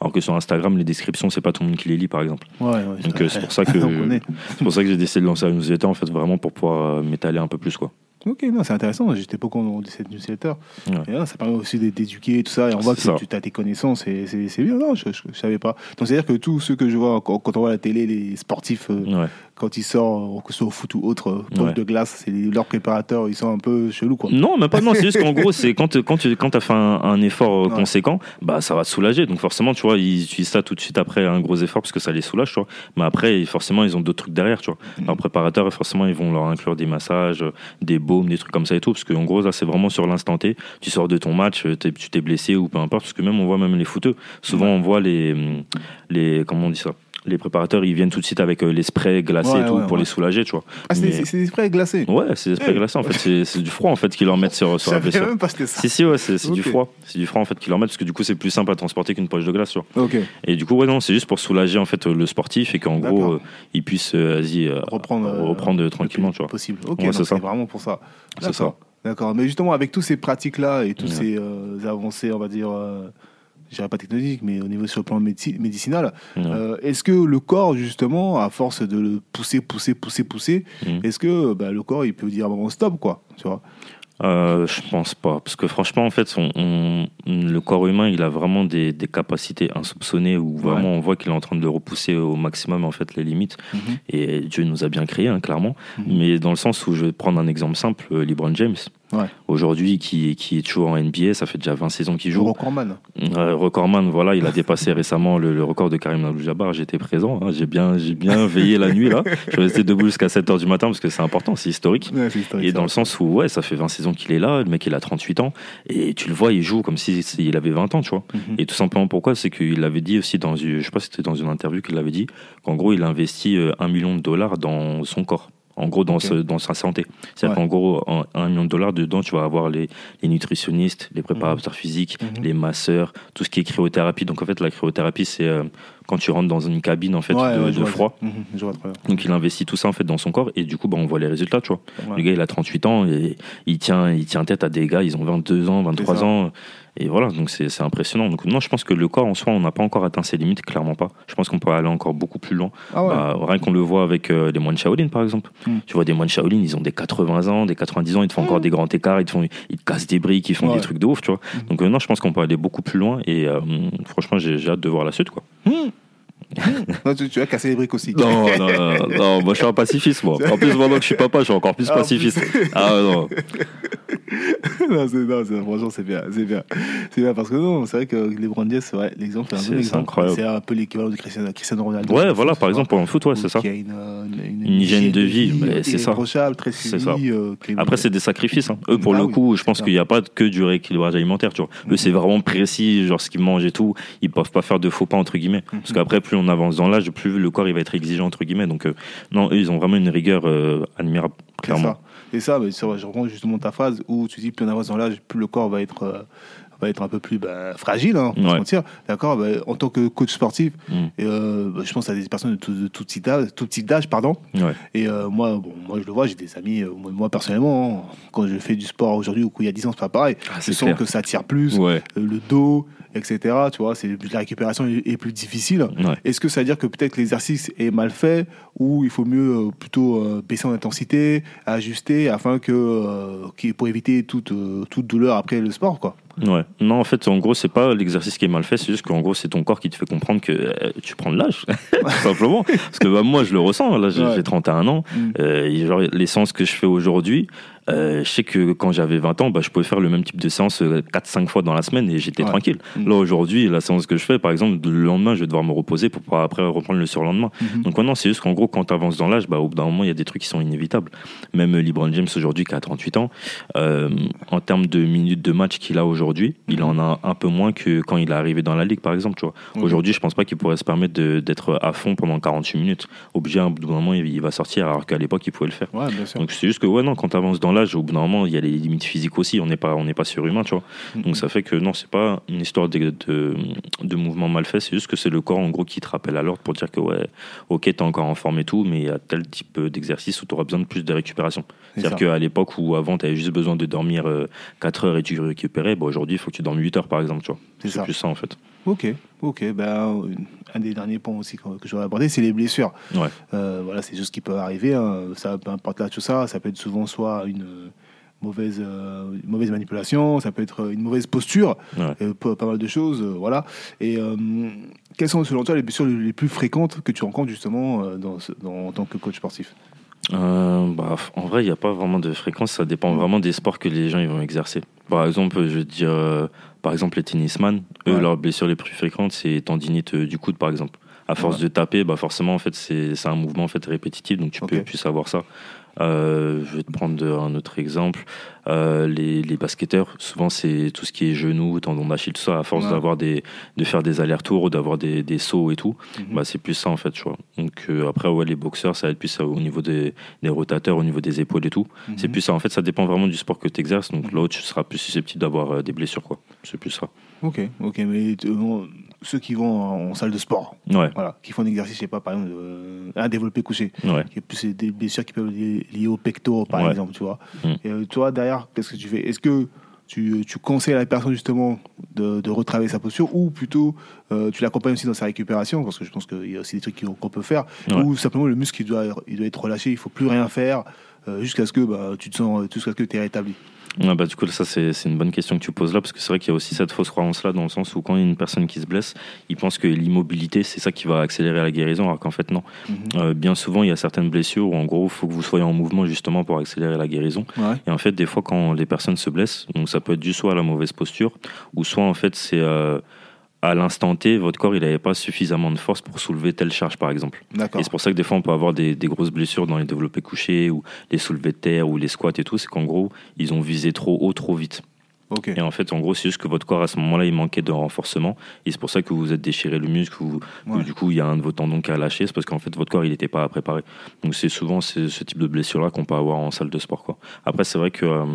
Alors que sur Instagram les descriptions c'est pas tout le monde qui les lit par exemple. Ouais, ouais, Donc euh, c'est pour ça *laughs* que c'est pour ça que j'ai décidé de lancer la newsletter en fait vraiment pour pouvoir euh, m'étaler un peu plus quoi. Ok, non, c'est intéressant. J'étais pas courant de cette newsletter. Ouais. Et là, ça permet aussi d'é- d'éduquer tout ça. Et on voit que ça. tu as tes connaissances et c'est bien. Non, je, je savais pas. Donc, c'est-à-dire que tous ceux que je vois quand, quand on voit à la télé, les sportifs, euh, Ouais. Quand ils sortent, que ce soit au foot ou autre, euh, Ouais. de glace, c'est leurs préparateurs, ils sont un peu chelous, quoi. Non, mais pas non, c'est juste qu'en *laughs* gros, c'est quand, quand tu quand as fait un, un effort euh, Ouais. conséquent, bah ça va te soulager. Donc forcément, tu vois, ils utilisent ça tout de suite après un gros effort parce que ça les soulage, tu vois. Mais après, forcément, ils ont d'autres trucs derrière, tu vois. Mhm. Leurs préparateurs, forcément, ils vont leur inclure des massages, euh, des baumes, des trucs comme ça et tout, parce qu'en gros, là, c'est vraiment sur l'instant T. Tu sors de ton match, euh, tu t'es blessé ou peu importe, parce que même on voit même les footeux. Souvent, on voit les, les, comment on dit ça? Les préparateurs, ils viennent tout de suite avec euh, les sprays glacés Ouais, et tout ouais, pour ouais. les soulager, tu vois. Ah, c'est Mais- des sprays glacés. Ouais, c'est des sprays Hey. glacés, en fait. C'est- du froid, en fait, qu'ils leur mettent sur, sur la blessure. même pas ça. Si, si, ouais, c'est du froid. C'est du froid, en fait, qu'ils leur mettent, parce que du coup, c'est plus simple à transporter qu'une poche de glace, tu vois. Ok, Et du coup, ouais, non, c'est juste pour soulager, en fait, le sportif et qu'en gros, euh, il puisse, euh, vas-y, euh, reprendre, euh, reprendre le tranquillement, tu vois. Possible. Ok, c'est ça. vraiment pour ça. C'est D'accord. D'accord. Mais justement, avec tous ces pratiques-là et Ouais. ces euh, avancées, on va dire, euh, dirais pas technologiques, mais au niveau sur le plan médicinal, euh, est-ce que le corps, justement, à force de le pousser, pousser, pousser, pousser, Mhm. est-ce que bah, le corps, il peut dire à un moment stop, quoi tu vois? Euh, je pense pas, parce que franchement, en fait, on, on- le corps humain, il a vraiment des, des capacités insoupçonnées où vraiment on voit qu'il est en train de repousser au maximum en fait les limites. Et Dieu nous a bien créés, hein, clairement. Mhm. Mais dans le sens où je vais prendre un exemple simple, euh, LeBron James. Ouais. Aujourd'hui, qui, qui est toujours en NBA, ça fait déjà 20 saisons qu'il Joue recordman. Euh, recordman, voilà, il a *laughs* dépassé récemment le, le record de Karim Abdul-Jabbar. J'étais présent, hein, j'ai bien, j'ai bien veillé la nuit là. Je suis resté debout jusqu'à 7h du matin parce que c'est important, c'est historique. Ouais, c'est historique, Et dans le sens où, ouais, ça fait 20 saisons qu'il est là, le mec il a 38 ans, et tu le vois, il joue comme s'il si, il avait 20 ans, tu vois. Mhm. Et tout simplement pourquoi? C'est qu'il avait dit aussi dans une, je sais pas si c'était dans une interview qu'il avait dit, qu'en gros il investit euh, un million de dollars dans son corps. En gros, dans, ce- dans sa santé. C'est-à-dire Ouais. qu'en gros, en- un million de dollars, dedans, tu vas avoir les, les nutritionnistes, les préparateurs physiques, Mhm. les masseurs, tout ce qui est cryothérapie. Donc, en fait, la cryothérapie, c'est euh, quand tu rentres dans une cabine en fait, Ouais, de, ouais, de je vois. froid. Mhm, Je vois. Donc, il investit tout ça en fait dans son corps. Et du coup, bah, on voit les résultats, tu vois. Ouais. Le gars, il a 38 ans et il tient, il tient tête à des gars, ils ont 22 ans, 23 ça. ans. et voilà, donc c'est impressionnant. Donc non, je pense que le corps en soi, on n'a pas encore atteint ses limites, clairement pas. Je pense qu'on pourrait aller encore beaucoup plus loin. Ah. Bah, rien qu'on le voit avec euh, les moines Shaolin, par exemple. Mm. Tu vois, des moines Shaolin, ils ont des 80 ans, des 90 ans, ils te font encore des grands écarts, ils te, font, ils te cassent des briques, ils font des trucs de ouf, tu vois. Mm. Donc euh, non, je pense qu'on peut aller beaucoup plus loin et euh, franchement, j'ai j'ai hâte de voir la suite, quoi. Hmm. *laughs* Non, tu, tu vas casser les briques aussi. Non, non, non, non, moi je suis un pacifiste, moi. En plus, maintenant que je suis papa, je suis encore plus Ah, pacifiste. Ah non. *laughs* non, c'est, non, c'est- franchement, c'est bien, c'est bien. C'est bien parce que non, c'est vrai que les James, c'est vrai, l'exemple, c'est un C'est- bon c'est exemple. incroyable. C'est un peu l'équivalent de Cristiano, Cristiano Ronaldo. Ouais, le voilà, foot, par exemple, pour un foot, ouais, c'est ça. Qui a une, une, Une hygiène de vie, mais c'est ça. très C'est suivie. euh, Après, c'est des sacrifices. hein. Eux, pour Ah le oui, coup, je pense qu'il n'y a pas que du rééquilibrage alimentaire. Tu vois. Eux, c'est vraiment précis, genre ce qu'ils mangent et tout. Ils peuvent pas faire de faux pas, entre guillemets. Parce qu'après, plus on avance dans l'âge, plus le corps il va être exigeant, entre guillemets. Donc, euh, non, eux, ils ont vraiment une rigueur euh, admirable, clairement. ça. C'est ça, mais vrai, je reprends justement ta phrase où tu dis plus on avance dans l'âge, plus le corps va être, euh, va être un peu plus ben, fragile, hein, Ouais. se mentir. D'accord ben, En tant que coach sportif, Mm. euh, ben, je pense à des personnes de tout, de tout type d'âge, tout type d'âge, pardon. Ouais. Et euh, moi, bon, moi, je le vois, j'ai des amis, euh, moi, personnellement, hein, quand je fais du sport aujourd'hui ou qu'il y a 10 ans, c'est pas pareil. Ah, je sens clair. que ça tire plus, Ouais. le dos, etc. Tu vois, c'est la récupération est, est plus difficile. Est-ce que ça veut dire que peut-être l'exercice est mal fait ou il faut mieux plutôt baisser en intensité, ajuster afin que pour éviter toute toute douleur après le sport quoi? Ouais. Non, en fait, en gros, c'est pas l'exercice qui est mal fait, c'est juste qu'en gros, c'est ton corps qui te fait comprendre que euh, tu prends de l'âge, *laughs* tout simplement. Parce que bah, moi, je le ressens. Là, j'ai Ouais. j'ai 31 ans. Mm. Euh, et genre, les séances que je fais aujourd'hui, euh, je sais que quand j'avais 20 ans, bah, je pouvais faire le même type de séance 4-5 fois dans la semaine et j'étais Ouais. tranquille. Mm. Là, aujourd'hui, la séance que je fais, par exemple, le lendemain, je vais devoir me reposer pour pouvoir après reprendre le surlendemain. Mhm. Donc, ouais, non, c'est juste qu'en gros, quand tu avances dans l'âge, bah, au bout d'un moment, il y a des trucs qui sont inévitables. Même euh, LeBron James, aujourd'hui, qui a 38 ans, euh, en termes de minutes de match qu'il a aujourd'hui, il en a un peu moins que quand il est arrivé dans la ligue, par exemple. Tu vois. Aujourd'hui, je pense pas qu'il pourrait se permettre d'être à fond pendant 48 minutes. Obligé, à un bout d'un moment, il il va sortir, alors qu'à l'époque, il pouvait le faire. Ouais, bien sûr. Donc c'est juste que ouais non quand tu avances dans l'âge au bout d'un moment il y a les limites physiques aussi. On n'est pas on n'est pas surhumain tu vois. Mhm. donc ça fait que non c'est pas une histoire de, de, de mouvement mal fait. C'est juste que c'est le corps en gros qui te rappelle à l'ordre pour dire que ouais ok t'es encore en forme et tout mais il y a tel type d'exercice où tu auras besoin de plus de récupération. C'est c'est à dire ça. qu'à l'époque où avant tu avais juste besoin de dormir euh, 4 heures et tu récupérais bon aujourd'hui il faut que tu dormes 8 heures par exemple tu vois. C'est plus ça en fait Ok, ok. Ben, un des derniers points aussi que, j'aurais abordé, c'est les blessures. ouais Euh, voilà, c'est des choses qui peuvent arriver. hein. Ça, peu importe là tout ça, ça peut être souvent soit une euh, mauvaise, euh, une mauvaise manipulation, ça peut être une mauvaise posture, ouais euh, pas, pas mal de choses, voilà. Et quelles sont selon toi les blessures les plus fréquentes que tu rencontres justement dans, ce- dans- en tant que coach sportif? Euh, bah, en vrai, il n'y a pas vraiment de fréquence, ça dépend vraiment des sports que les gens ils vont exercer. Par exemple, je veux dire, euh, par exemple, les tennisman, eux, Ouais. leurs blessures les plus fréquentes, c'est tendinite euh, du coude, par exemple. À force Ouais. de taper, bah, forcément, en fait, c'est un mouvement en fait, répétitif, donc tu peux plus savoir ça. Euh, je vais te prendre de- un autre exemple. Euh, les, les basketteurs, souvent, c'est tout ce qui est genoux, tendons d'Achille, tout ça, à force Ouais. d'avoir des, de faire des allers-retours ou d'avoir des, des sauts et tout, Mhm. bah, c'est plus ça, en fait, tu vois. Donc, euh, après, ouais, les boxeurs, ça va être plus ça, au niveau des, des rotateurs, au niveau des épaules et tout. C'est Mhm. plus ça. En fait, ça dépend vraiment du sport que tu exerces. Donc Mhm. là, tu seras plus susceptible d'avoir des blessures, quoi. C'est plus ça. Ok, ok, mais ceux qui vont en, en salle de sport, Ouais, voilà, qui font un exercice, je sais pas, par exemple, euh, un développé couché, ouais. qui est plus des blessures qui peuvent être liées, aux pectoraux, par Ouais. exemple, tu vois. Mm. Et euh, toi, derrière, qu'est-ce que tu fais? Est-ce que tu, tu conseilles à la personne justement de, de retravailler sa posture ou plutôt euh, tu l'accompagnes aussi dans sa récupération? Parce que je pense qu'il y a aussi des trucs qu'on peut faire. Ou simplement le muscle, il doit, il doit être relâché, il faut plus rien faire euh, jusqu'à ce que bah, tu te sens, jusqu'à ce que tu es rétabli. Ouais, bah, du coup, ça, c'est une bonne question que tu poses là, parce que c'est vrai qu'il y a aussi cette fausse croyance-là, dans le sens où quand il y a une personne qui se blesse, il pense que l'immobilité, c'est ça qui va accélérer la guérison, alors qu'en fait, non. Mhm. Euh, bien souvent, il y a certaines blessures où, en gros, il faut que vous soyez en mouvement justement pour accélérer la guérison. Ouais. Et en fait, des fois, quand les personnes se blessent, donc ça peut être dû soit à la mauvaise posture, ou soit en fait, c'est euh, à l'instant T, votre corps, il n'avait pas suffisamment de force pour soulever telle charge, par exemple. Et c'est pour ça que des fois, on peut avoir des, des grosses blessures dans les développés couchés, ou les soulevés de terre, ou les squats et tout. C'est qu'en gros, ils ont visé trop haut, trop vite. Et en fait, en gros, c'est juste que votre corps, à ce moment-là, il manquait de renforcement. Et c'est pour ça que vous êtes déchiré le muscle, ou Ouais. du coup, il y a un de vos tendons qui a lâché. C'est parce qu'en fait, votre corps, il n'était pas préparé. Donc, c'est souvent ce ce type de blessure-là qu'on peut avoir en salle de sport. Quoi. Après, c'est vrai que euh,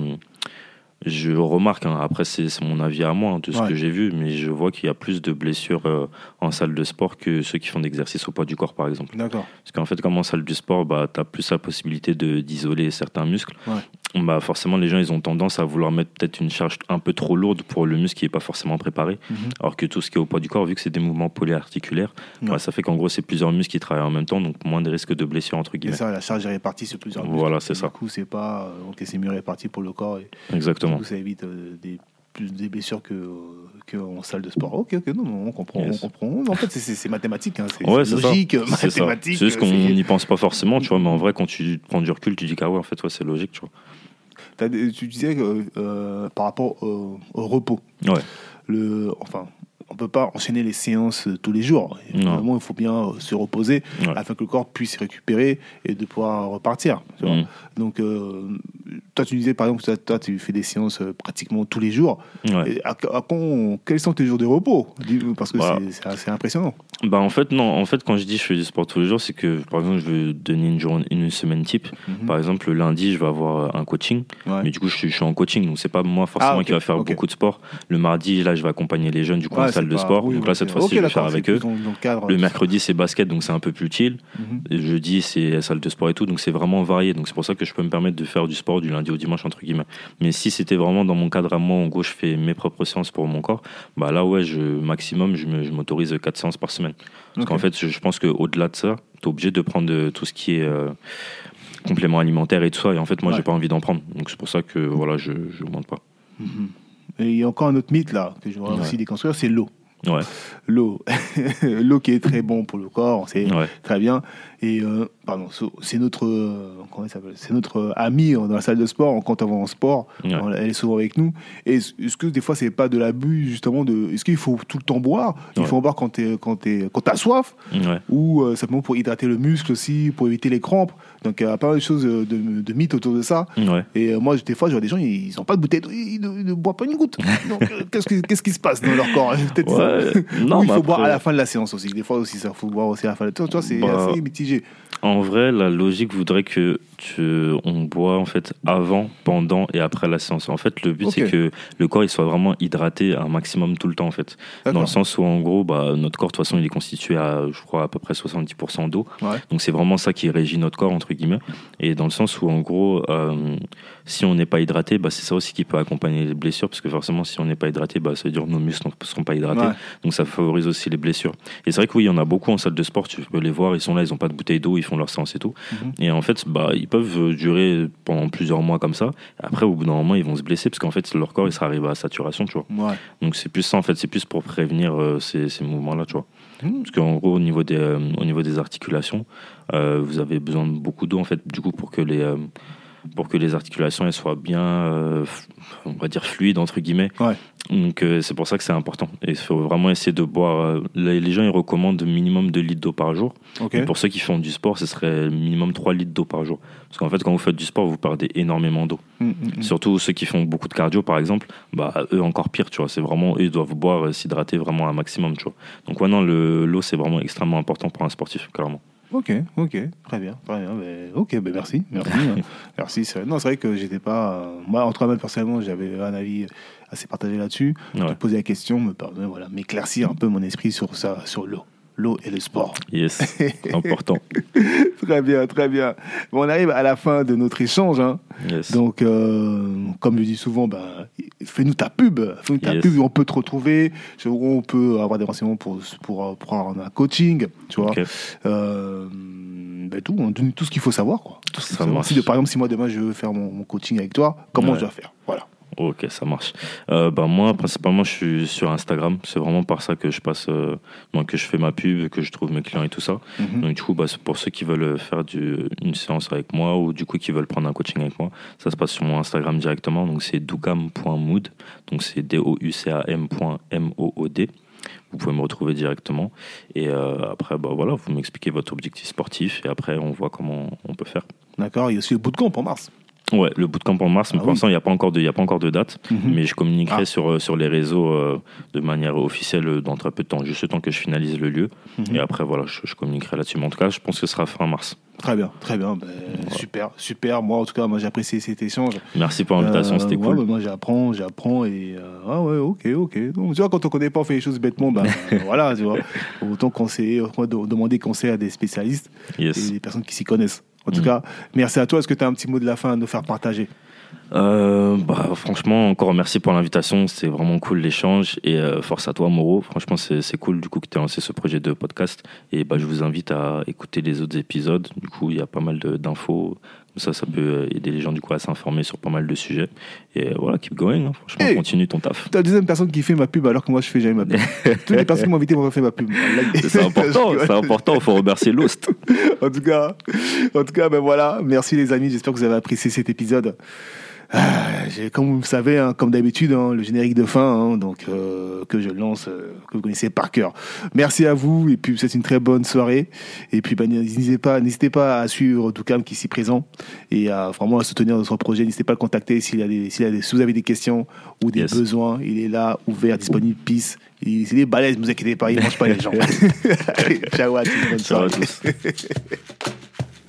je remarque, hein, après, c'est mon avis à moi, hein, de ce Ouais. que j'ai vu, mais je vois qu'il y a plus de blessures euh, en salle de sport que ceux qui font d'exercice au poids du corps, par exemple. D'accord. Parce qu'en fait, comme en salle du sport, bah, tu as plus la possibilité d'isoler certains muscles. Ouais. Bah forcément les gens ils ont tendance à vouloir mettre peut-être une charge un peu trop lourde pour le muscle qui est pas forcément préparé Mhm. alors que tout ce qui est au poids du corps vu que c'est des mouvements polyarticulaires bah, ça fait qu'en gros c'est plusieurs muscles qui travaillent en même temps donc moins de risques de blessures entre Et guillemets ça, la charge est répartie sur plusieurs Voilà, muscles. c'est Et ça. Du coup, c'est pas. euh, Ok, c'est mieux réparti pour le corps. Et du exactement coup, ça évite euh, des, plus des blessures que, euh, que en salle de sport. Ok, ok, non, non, on comprend. Yes. On comprend. En fait, c'est- c'est c'est mathématique. Hein, c'est Ouais, c'est c'est logique, C'est ça. mathématique. C'est juste qu'on c'est- n'y pense pas forcément, tu vois, mais en *laughs* vrai, quand tu prends du recul, tu dis qu'ah ouais, en fait, ouais, c'est logique, tu vois. Des- tu disais que, euh, par rapport au, au repos, Ouais. le, enfin, on peut pas enchaîner les séances euh, tous les jours. Évidemment, il faut bien euh, se reposer Ouais. afin que le corps puisse récupérer et de pouvoir repartir. tu vois. Mm. Donc, euh, toi, tu disais par exemple, toi, toi, tu fais des séances pratiquement tous les jours. Ouais. Et à- à quand- quels sont tes jours de repos? Parce que Voilà. c'est- assez impressionnant. Bah, en fait, non. En fait, quand je dis je fais du sport tous les jours, c'est que, par exemple, je veux donner une, journée, une semaine type. Mhm. Par exemple, le lundi, je vais avoir un coaching. Ouais. Mais du coup, je suis, je suis en coaching, donc c'est pas moi forcément Ah, qui va faire beaucoup de sport. Le mardi, là, je vais accompagner les jeunes, du coup, Ouais, salle de pas- sport. oui, donc là, cette fois-ci, je vais faire avec eux. plus dans- dans le cadre. Le mercredi, c'est basket, donc c'est un peu plus chill. Et jeudi, c'est salle de sport et tout, donc c'est vraiment varié. Donc c'est pour ça que je peux me permettre de faire du sport du lundi au dimanche, entre guillemets. Mais si c'était vraiment dans mon cadre à moi, en gros, je fais mes propres séances pour mon corps, bah là, ouais, je, maximum, je je m'autorise 4 séances par semaine. Parce qu'en fait, je, je pense qu'au-delà de ça, tu es obligé de prendre euh, tout ce qui est euh, complément alimentaire et tout ça. Et en fait, moi, Ouais. j'ai pas envie d'en prendre. Donc c'est pour ça que voilà, je ne monte pas. Mhm. Et il y a encore un autre mythe là que je voudrais aussi déconstruire, c'est l'eau. Ouais, L'eau, *laughs* l'eau qui est très bon pour le corps, c'est ouais, très bien. Et euh, pardon, c'est notre, euh, C'est notre euh, ami dans la salle de sport quand on va en sport. ouais. Elle est souvent avec nous. Et est-ce que des fois c'est pas de l'abus justement de Est-ce qu'il faut tout le temps boire? Il Ouais. faut en boire quand t'es quand t'es quand t'as soif ouais. ou euh, simplement pour hydrater le muscle aussi, pour éviter les crampes. Donc il y a pas mal de choses de, de mythes autour de ça. Et euh, moi, des fois, je vois des gens, ils n'ont pas de bouteille, ils ne, ils ne boivent pas une goutte. *laughs* Donc, euh, qu'est-ce, qui, qu'est-ce qui se passe dans leur corps? Non, Ou il faut boire à la fin de la séance aussi. Des fois aussi, ça faut boire aussi à la fin de. Tu vois, c'est Bah, assez mitigé. En vrai, la logique voudrait que on boit en fait avant, pendant et après la séance. En fait, le but c'est que le corps il soit vraiment hydraté un maximum tout le temps en fait. Dans le sens où en gros, bah, notre corps de toute façon il est constitué à, je crois, à peu près 70% d'eau. Ouais. Donc c'est vraiment ça qui régit notre corps entre guillemets. Et dans le sens où en gros, euh, si on n'est pas hydraté, bah, c'est ça aussi qui peut accompagner les blessures parce que forcément si on n'est pas hydraté, bah, ça veut dire que nos muscles ne seront pas hydratés. Ouais. Donc ça favorise aussi les blessures. Et c'est vrai que oui, il y en a beaucoup en salle de sport, tu peux les voir, ils sont là, ils n'ont pas de bouteille d'eau, ils font leur séance et tout. Mhm. Et en fait, bah, ils peuvent euh, durer pendant plusieurs mois comme ça. Après, au bout d'un moment, ils vont se blesser parce qu'en fait, leur corps, il sera arrivé à saturation, tu vois. Ouais. Donc c'est plus ça, en fait, c'est plus pour prévenir euh, ces, ces mouvements-là, tu vois. Mhm. Parce qu'en gros, au niveau des, euh, au niveau des articulations, vous avez besoin de beaucoup d'eau, en fait, du coup, pour que les... pour que les articulations elles soient bien, euh, on va dire fluides entre guillemets. Ouais. Donc euh, c'est pour ça que c'est important. Et il faut vraiment essayer de boire. euh, les, gens ils recommandent minimum 2 litres d'eau par jour. Et pour ceux qui font du sport, ce serait minimum 3 litres d'eau par jour. Parce qu'en fait, quand vous faites du sport, vous perdez énormément d'eau. Mm, mm, mm. Surtout ceux qui font beaucoup de cardio, par exemple, bah, eux encore pire, tu vois. C'est vraiment, eux, ils doivent boire, s'hydrater vraiment un maximum, tu vois. Donc, ouais, non, le- l'eau, c'est vraiment extrêmement important pour un sportif, clairement. Ok, ok, très bien, très bien. Ben, ok, ben merci, merci, hein. *laughs* merci. c'est- Non, c'est vrai que j'étais pas. euh, moi, en tout cas, personnellement, j'avais un avis assez partagé là-dessus. Ouais. Poser la question, me pardonner, voilà, m'éclaircir un peu mon esprit sur ça, sur l'eau, l'eau et le sport. Yes, *laughs* important. Très bien, très bien. Bon, on arrive à la fin de notre échange. hein. Yes. Donc, euh, comme je dis souvent, ben, fais-nous ta pub. Fais-nous ta Yes. pub on peut te retrouver, on peut avoir des renseignements pour, pour, pour avoir un coaching, tu vois. Euh, ben, tout, on donne tout ce qu'il faut savoir. Quoi. Tout ce qu'il Ça faut savoir. marche. Si, de- par exemple, si moi demain je veux faire mon, mon coaching avec toi, comment Ouais. je dois faire? Voilà. Ok, ça marche. Euh, bah, moi, principalement, je suis sur Instagram. C'est vraiment par ça que je passe, euh, que je fais ma pub, que je trouve mes clients et tout ça. Mhm. Donc du coup, bah, pour ceux qui veulent faire du, une séance avec moi ou du coup qui veulent prendre un coaching avec moi, ça se passe sur mon Instagram directement. Donc c'est doukam.mood. Donc c'est D-O-U-C-A-M.M-O-O-D. Vous pouvez me retrouver directement. Et euh, après, bah, voilà, vous m'expliquez votre objectif sportif et après on voit comment on peut faire. D'accord, il y a aussi le bootcamp en mars. Ouais, le bootcamp en mars, mais Ah pour oui. l'instant, il n'y a, pas encore de- y a pas encore de date. Mhm. Mais je communiquerai Ah. sur, euh, sur les réseaux euh, de manière officielle euh, dans très peu de temps, juste le temps que je finalise le lieu. Mhm. Et après, voilà, je, je communiquerai là-dessus. Mais en tout cas, je pense que ce sera fin mars. Très bien, très bien. Ben, Super, super. Moi, en tout cas, moi, j'ai apprécié cet échange. Merci pour l'invitation, Euh, c'était ouais, cool. bah, moi, j'apprends, j'apprends et euh, ah ouais, ok, ok. Donc, tu vois, quand on connaît pas, on fait les choses bêtement, ben *laughs* voilà, tu vois. Autant conseiller, demander conseil à des spécialistes et des personnes qui s'y connaissent. En tout Mm. cas, merci à toi. Est-ce que tu as un petit mot de la fin à nous faire partager? Euh, bah, franchement, encore merci pour l'invitation. C'était vraiment cool l'échange. Et euh, force à toi, Moreau. Franchement, c'est cool du coup que tu as lancé ce projet de podcast. Et bah, je vous invite à écouter les autres épisodes. Du coup, il y a pas mal d'infos. Ça, ça peut aider les gens du coup à s'informer sur pas mal de sujets. Et euh, voilà, keep going. hein. Franchement, Hey. continue ton taf. T'es la deuxième personne qui fait ma pub alors que moi je fais jamais ma pub. *laughs* Toutes les personnes qui m'ont invité m'ont fait ma pub. C'est important, c'est important. *laughs* Il faut remercier Lost. en tout cas, en tout cas, ben voilà. Merci les amis. J'espère que vous avez apprécié cet épisode. Ah, comme vous le savez, hein, comme d'habitude, hein, le générique de fin, hein, donc euh, que je lance, euh, que vous connaissez par cœur. Merci à vous et puis c'est une très bonne soirée. Et puis ben, n'hésitez pas, n'hésitez pas à suivre Doukam qui est ici présent et à vraiment à soutenir notre projet. N'hésitez pas à le contacter s'il a des, s'il a des, si vous avez des questions ou des Yes. besoins. Il est là, ouvert, disponible, peace. Il, il est balèze, ne vous inquiétez pas, il ne mange pas les gens. *laughs* Ciao à tous, bonne Ciao à tous. *laughs*